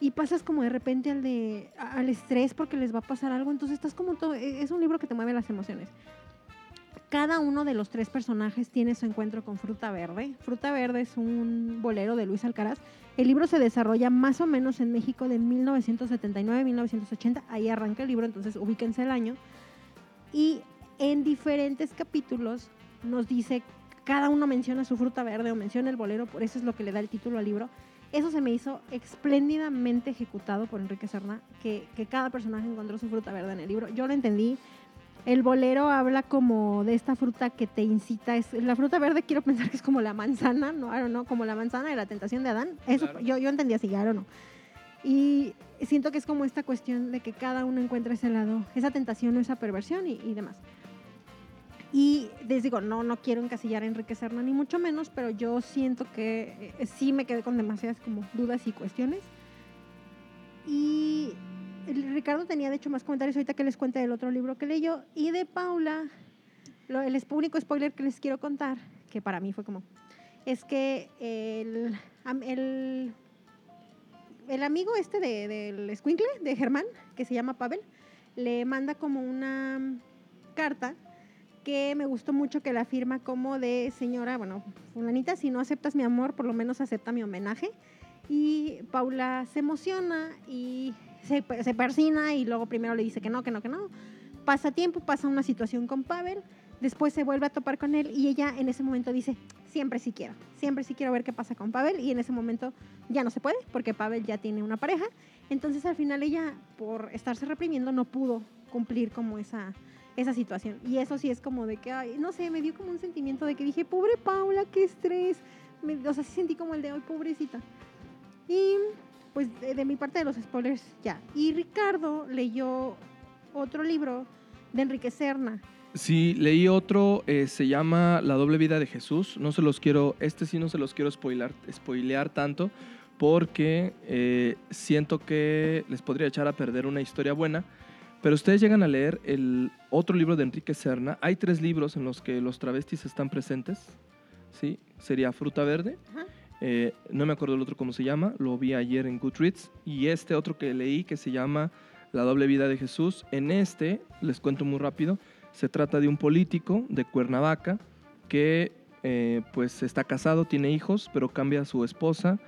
Y pasas como de repente al de al estrés porque les va a pasar algo, entonces estás como todo e, es un libro que te mueve las emociones. Cada uno de los tres personajes tiene su encuentro con Fruta Verde. Fruta Verde es un bolero de Luis Alcaraz. El libro se desarrolla más o menos en México de 1979-1980. Ahí arranca el libro, entonces ubíquense el año. Y en diferentes capítulos nos dice, cada uno menciona su fruta verde o menciona el bolero, por eso es lo que le da el título al libro. Eso se me hizo espléndidamente ejecutado por Enrique Serna, que, que cada personaje encontró su fruta verde en el libro. Yo lo entendí. El bolero habla como de esta fruta que te incita. Es, la fruta verde quiero pensar que es como la manzana, no, I no, como la manzana de la tentación de Adán. Eso Claro. yo, yo entendí así, o no. Y siento que es como esta cuestión de que cada uno encuentra ese lado, esa tentación o esa perversión y, y demás. Y les digo, no, no quiero encasillar a Enrique Serna ni mucho menos, pero yo siento que eh, sí me quedé con demasiadas como dudas y cuestiones. Y Ricardo tenía de hecho más comentarios ahorita que les cuente del otro libro que leyó. Y de Paula, lo- el único spoiler que les quiero contar, que para mí fue como, es que el, el, el amigo este de- del escuincle, de Germán, que se llama Pavel, le manda como una carta me gustó mucho que la firma como de señora, bueno, fulanita, si no aceptas mi amor, por lo menos acepta mi homenaje. Y Paula se emociona y se, se persina y luego primero le dice que no, que no, que no. Pasa tiempo, pasa una situación con Pavel, después se vuelve a topar con él y ella en ese momento dice, siempre sí quiero, siempre sí quiero ver qué pasa con Pavel y en ese momento ya no se puede porque Pavel ya tiene una pareja. Entonces al final ella, por estarse reprimiendo, no pudo cumplir como esa, esa situación. Y eso sí es como de que, ay, no sé, me dio como un sentimiento de que dije, pobre Paula, qué estrés. Me- o sea, sí sentí como el de hoy, pobrecita. Y pues de, de mi parte de los spoilers, ya. Y Ricardo leyó otro libro de Enrique Serna. Sí, leí otro, eh, se llama La doble vida de Jesús. No se los quiero, este sí no se los quiero spoilar, spoilear tanto, porque eh, siento que les podría echar a perder una historia buena. Pero ustedes llegan a leer el otro libro de Enrique Serna. Hay tres libros en los que los travestis están presentes. ¿sí? Sería Fruta Verde. Eh, no me acuerdo el otro cómo se llama. Lo vi ayer en Goodreads. Y este otro que leí que se llama La doble vida de Jesús. En este, les cuento muy rápido, se trata de un político de Cuernavaca que eh, pues está casado, tiene hijos, pero cambia a su esposa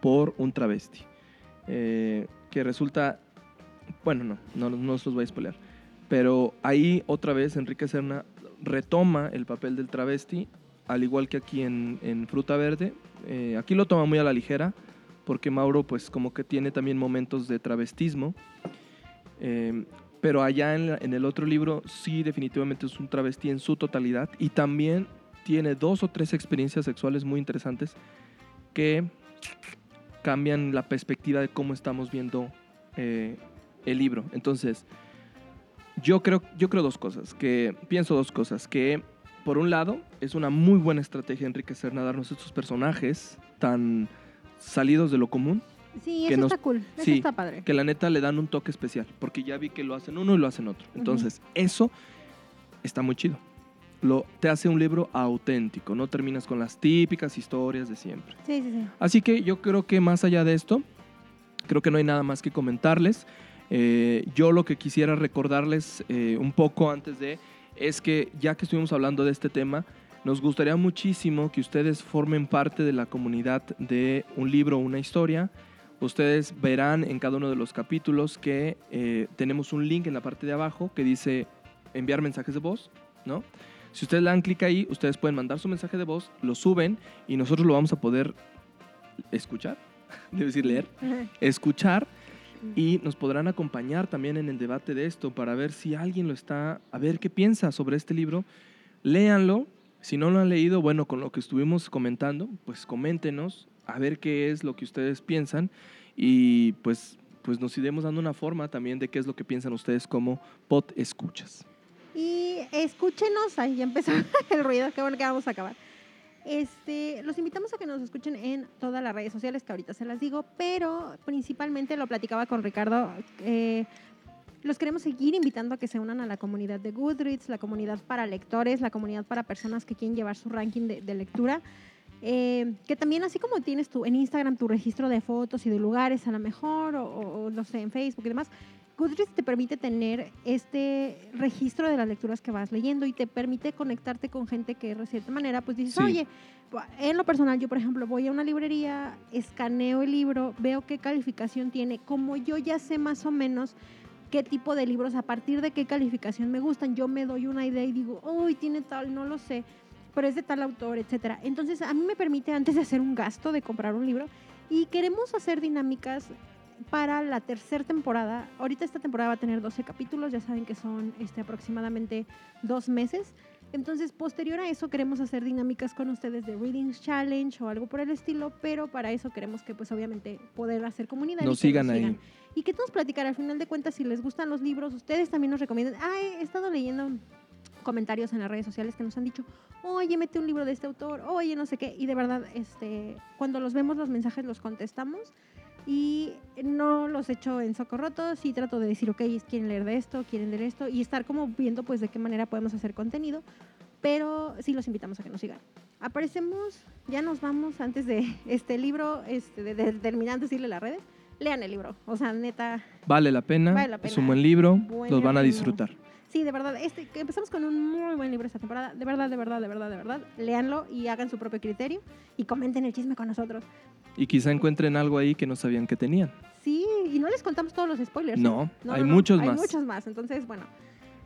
por un travesti. Eh, que resulta, bueno, no, no, no os los voy a spoiler. Pero ahí otra vez Enrique Serna retoma el papel del travesti, al igual que aquí en, en Fruta Verde. Eh, aquí lo toma muy a la ligera, porque Mauro pues como que tiene también momentos de travestismo. Eh, pero allá en, la- en el otro libro sí definitivamente es un travesti en su totalidad y también tiene dos o tres experiencias sexuales muy interesantes que cambian la perspectiva de cómo estamos viendo eh, el libro. Entonces, yo creo, yo creo dos cosas, que pienso dos cosas, que por un lado es una muy buena estrategia Enrique Serna darnos estos personajes tan salidos de lo común, Sí, Que eso nos- está cool. Eso sí, está padre. que la neta le dan un toque especial, porque ya vi que lo hacen uno y lo hacen otro. Entonces, eso está muy chido. Lo, te hace un libro auténtico, no terminas con las típicas historias de siempre. Sí, sí, sí. Así que yo creo que más allá de esto, creo que no hay nada más que comentarles. Eh, yo lo que quisiera recordarles eh, un poco antes de es que ya que estuvimos hablando de este tema, nos gustaría muchísimo que ustedes formen parte de la comunidad de un libro o una historia. Ustedes verán en cada uno de los capítulos que eh, tenemos un link en la parte de abajo que dice enviar mensajes de voz, ¿no? Si ustedes le dan clic ahí, ustedes pueden mandar su mensaje de voz, lo suben y nosotros lo vamos a poder escuchar, debo decir leer, escuchar y nos podrán acompañar también en el debate de esto para ver si alguien lo está, a ver qué piensa sobre este libro. Léanlo Si no lo han leído, bueno, con lo que estuvimos comentando, pues coméntenos a ver qué es lo que ustedes piensan y pues, pues nos iremos dando una forma también de qué es lo que piensan ustedes como pot escuchas. Y escúchenos, ahí ya empezó el ruido, qué bueno que vamos a acabar. Este, los invitamos a que nos escuchen en todas las redes sociales, que ahorita se las digo, pero principalmente lo platicaba con Ricardo. Eh, los queremos seguir invitando a que se unan a la comunidad de Goodreads, la comunidad para lectores, la comunidad para personas que quieren llevar su ranking de, lectura. Eh, que también así como tienes tu, en Instagram tu registro de fotos y de lugares a lo mejor, o, o no sé, en Facebook y demás, Goodreads te permite tener este registro de las lecturas que vas leyendo y te permite conectarte con gente que de cierta manera pues dices, oye, en lo personal yo por ejemplo voy a una librería, escaneo el libro, veo qué calificación tiene, como yo ya sé más o menos qué tipo de libros, a partir de qué calificación me gustan, yo me doy una idea y digo, uy, tiene tal, no lo sé, pero es de tal autor, etcétera. Entonces a mí me permite antes de hacer un gasto de comprar un libro y queremos hacer dinámicas para la tercera temporada. Ahorita esta temporada va a tener 12 capítulos, ya saben que son este, aproximadamente dos meses. Entonces, posterior a eso, queremos hacer dinámicas con ustedes de Readings Challenge o algo por el estilo, pero para eso queremos que, pues, obviamente, poder hacer comunidad. Nos sigan ahí. Y que todos platicar al final de cuentas si les gustan los libros, ustedes también nos recomiendan. Ah, he estado leyendo comentarios en las redes sociales que nos han dicho, oye, mete un libro de este autor, oye, no sé qué. Y de verdad, este, cuando los vemos los mensajes los contestamos y no los echo en socorroto, sí trato de decir, ok, quieren leer de esto, quieren leer esto y estar como viendo pues de qué manera podemos hacer contenido, pero sí los invitamos a que nos sigan. Aparecemos, ya nos vamos antes de este libro, este, de, terminar de decirle las redes, lean el libro, o sea, neta. Vale la pena, es un buen libro, los van a disfrutar. Sí, de verdad, este, empezamos con un muy buen libro esta temporada. De verdad, de verdad, de verdad, de verdad. Leanlo y hagan su propio criterio y comenten el chisme con nosotros. Y quizá encuentren algo ahí que no sabían que tenían. Sí, y no les contamos todos los spoilers. No, ¿eh? hay muchos más. Hay muchos más. Entonces, bueno,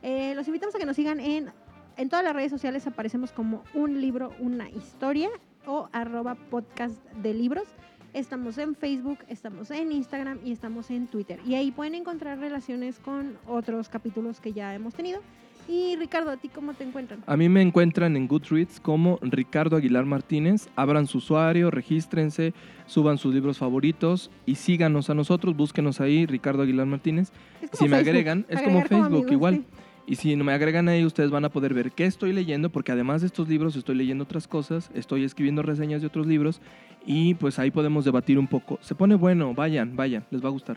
eh, los invitamos a que nos sigan en, en todas las redes sociales. Aparecemos como un libro, una historia o arroba podcast de libros. Estamos en Facebook, estamos en Instagram y estamos en Twitter. Y ahí pueden encontrar relaciones con otros capítulos que ya hemos tenido. Y Ricardo, ¿a ti cómo te encuentran? A mí me encuentran en Goodreads como Ricardo Aguilar Martínez. Abran su usuario, regístrense, suban sus libros favoritos y síganos a nosotros. Búsquenos ahí, Ricardo Aguilar Martínez. Si me agregan, es como Facebook igual. Y si no me agregan ahí, ustedes van a poder ver qué estoy leyendo, porque además de estos libros estoy leyendo otras cosas, estoy escribiendo reseñas de otros libros y pues ahí podemos debatir un poco. Se pone bueno, vayan, vayan, les va a gustar.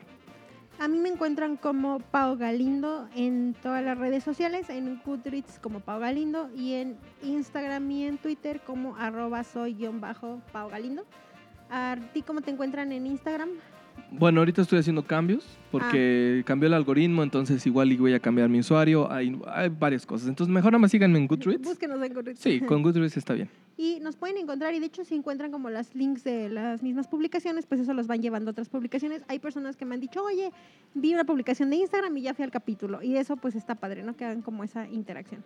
A mí me encuentran como Pau Galindo en todas las redes sociales, en Goodreads como Pau Galindo y en Instagram y en Twitter como arroba soy-pau Galindo. ¿A ti cómo te encuentran en Instagram? Bueno, ahorita estoy haciendo cambios porque ah. cambió el algoritmo, entonces igual voy a cambiar mi usuario. Hay, hay, varias cosas. Entonces, mejor nada más síganme en Goodreads. Búsquenos en Goodreads. Sí, con Goodreads está bien. Y nos pueden encontrar, y de hecho, si encuentran como las links de las mismas publicaciones, pues eso los van llevando a otras publicaciones. Hay personas que me han dicho, oye, vi una publicación de Instagram y ya fui al capítulo. Y eso, pues está padre, ¿no? Que hagan como esa interacción.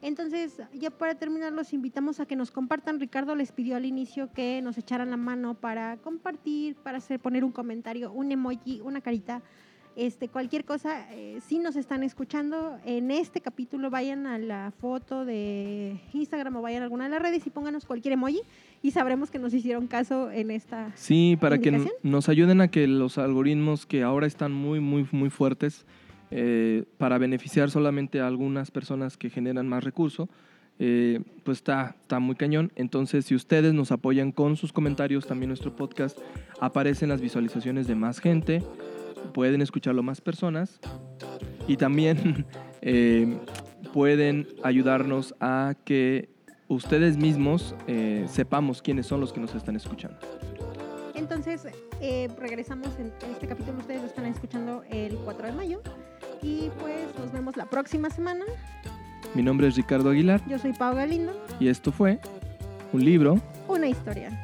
Entonces, ya para terminar, los invitamos a que nos compartan. Ricardo les pidió al inicio que nos echaran la mano para compartir, para hacer, poner un comentario, un emoji, una carita. Este, cualquier cosa, eh, si nos están escuchando en este capítulo, vayan a la foto de Instagram o vayan a alguna de las redes y pónganos cualquier emoji y sabremos que nos hicieron caso en esta. Sí, para que nos ayuden a que los algoritmos que ahora están muy, muy, muy fuertes, eh, para beneficiar solamente a algunas personas que generan más recurso, eh, pues está, está muy cañón. Entonces, si ustedes nos apoyan con sus comentarios, también nuestro podcast aparece en las visualizaciones de más gente, pueden escucharlo más personas y también eh, pueden ayudarnos a que ustedes mismos sepamos quiénes son los que nos están escuchando. Entonces, regresamos en este capítulo, ustedes lo están escuchando el 4 de mayo. Y pues nos vemos la próxima semana. Mi nombre es Ricardo Aguilar. Yo soy Pau Galindo. Y esto fue un libro. Una historia.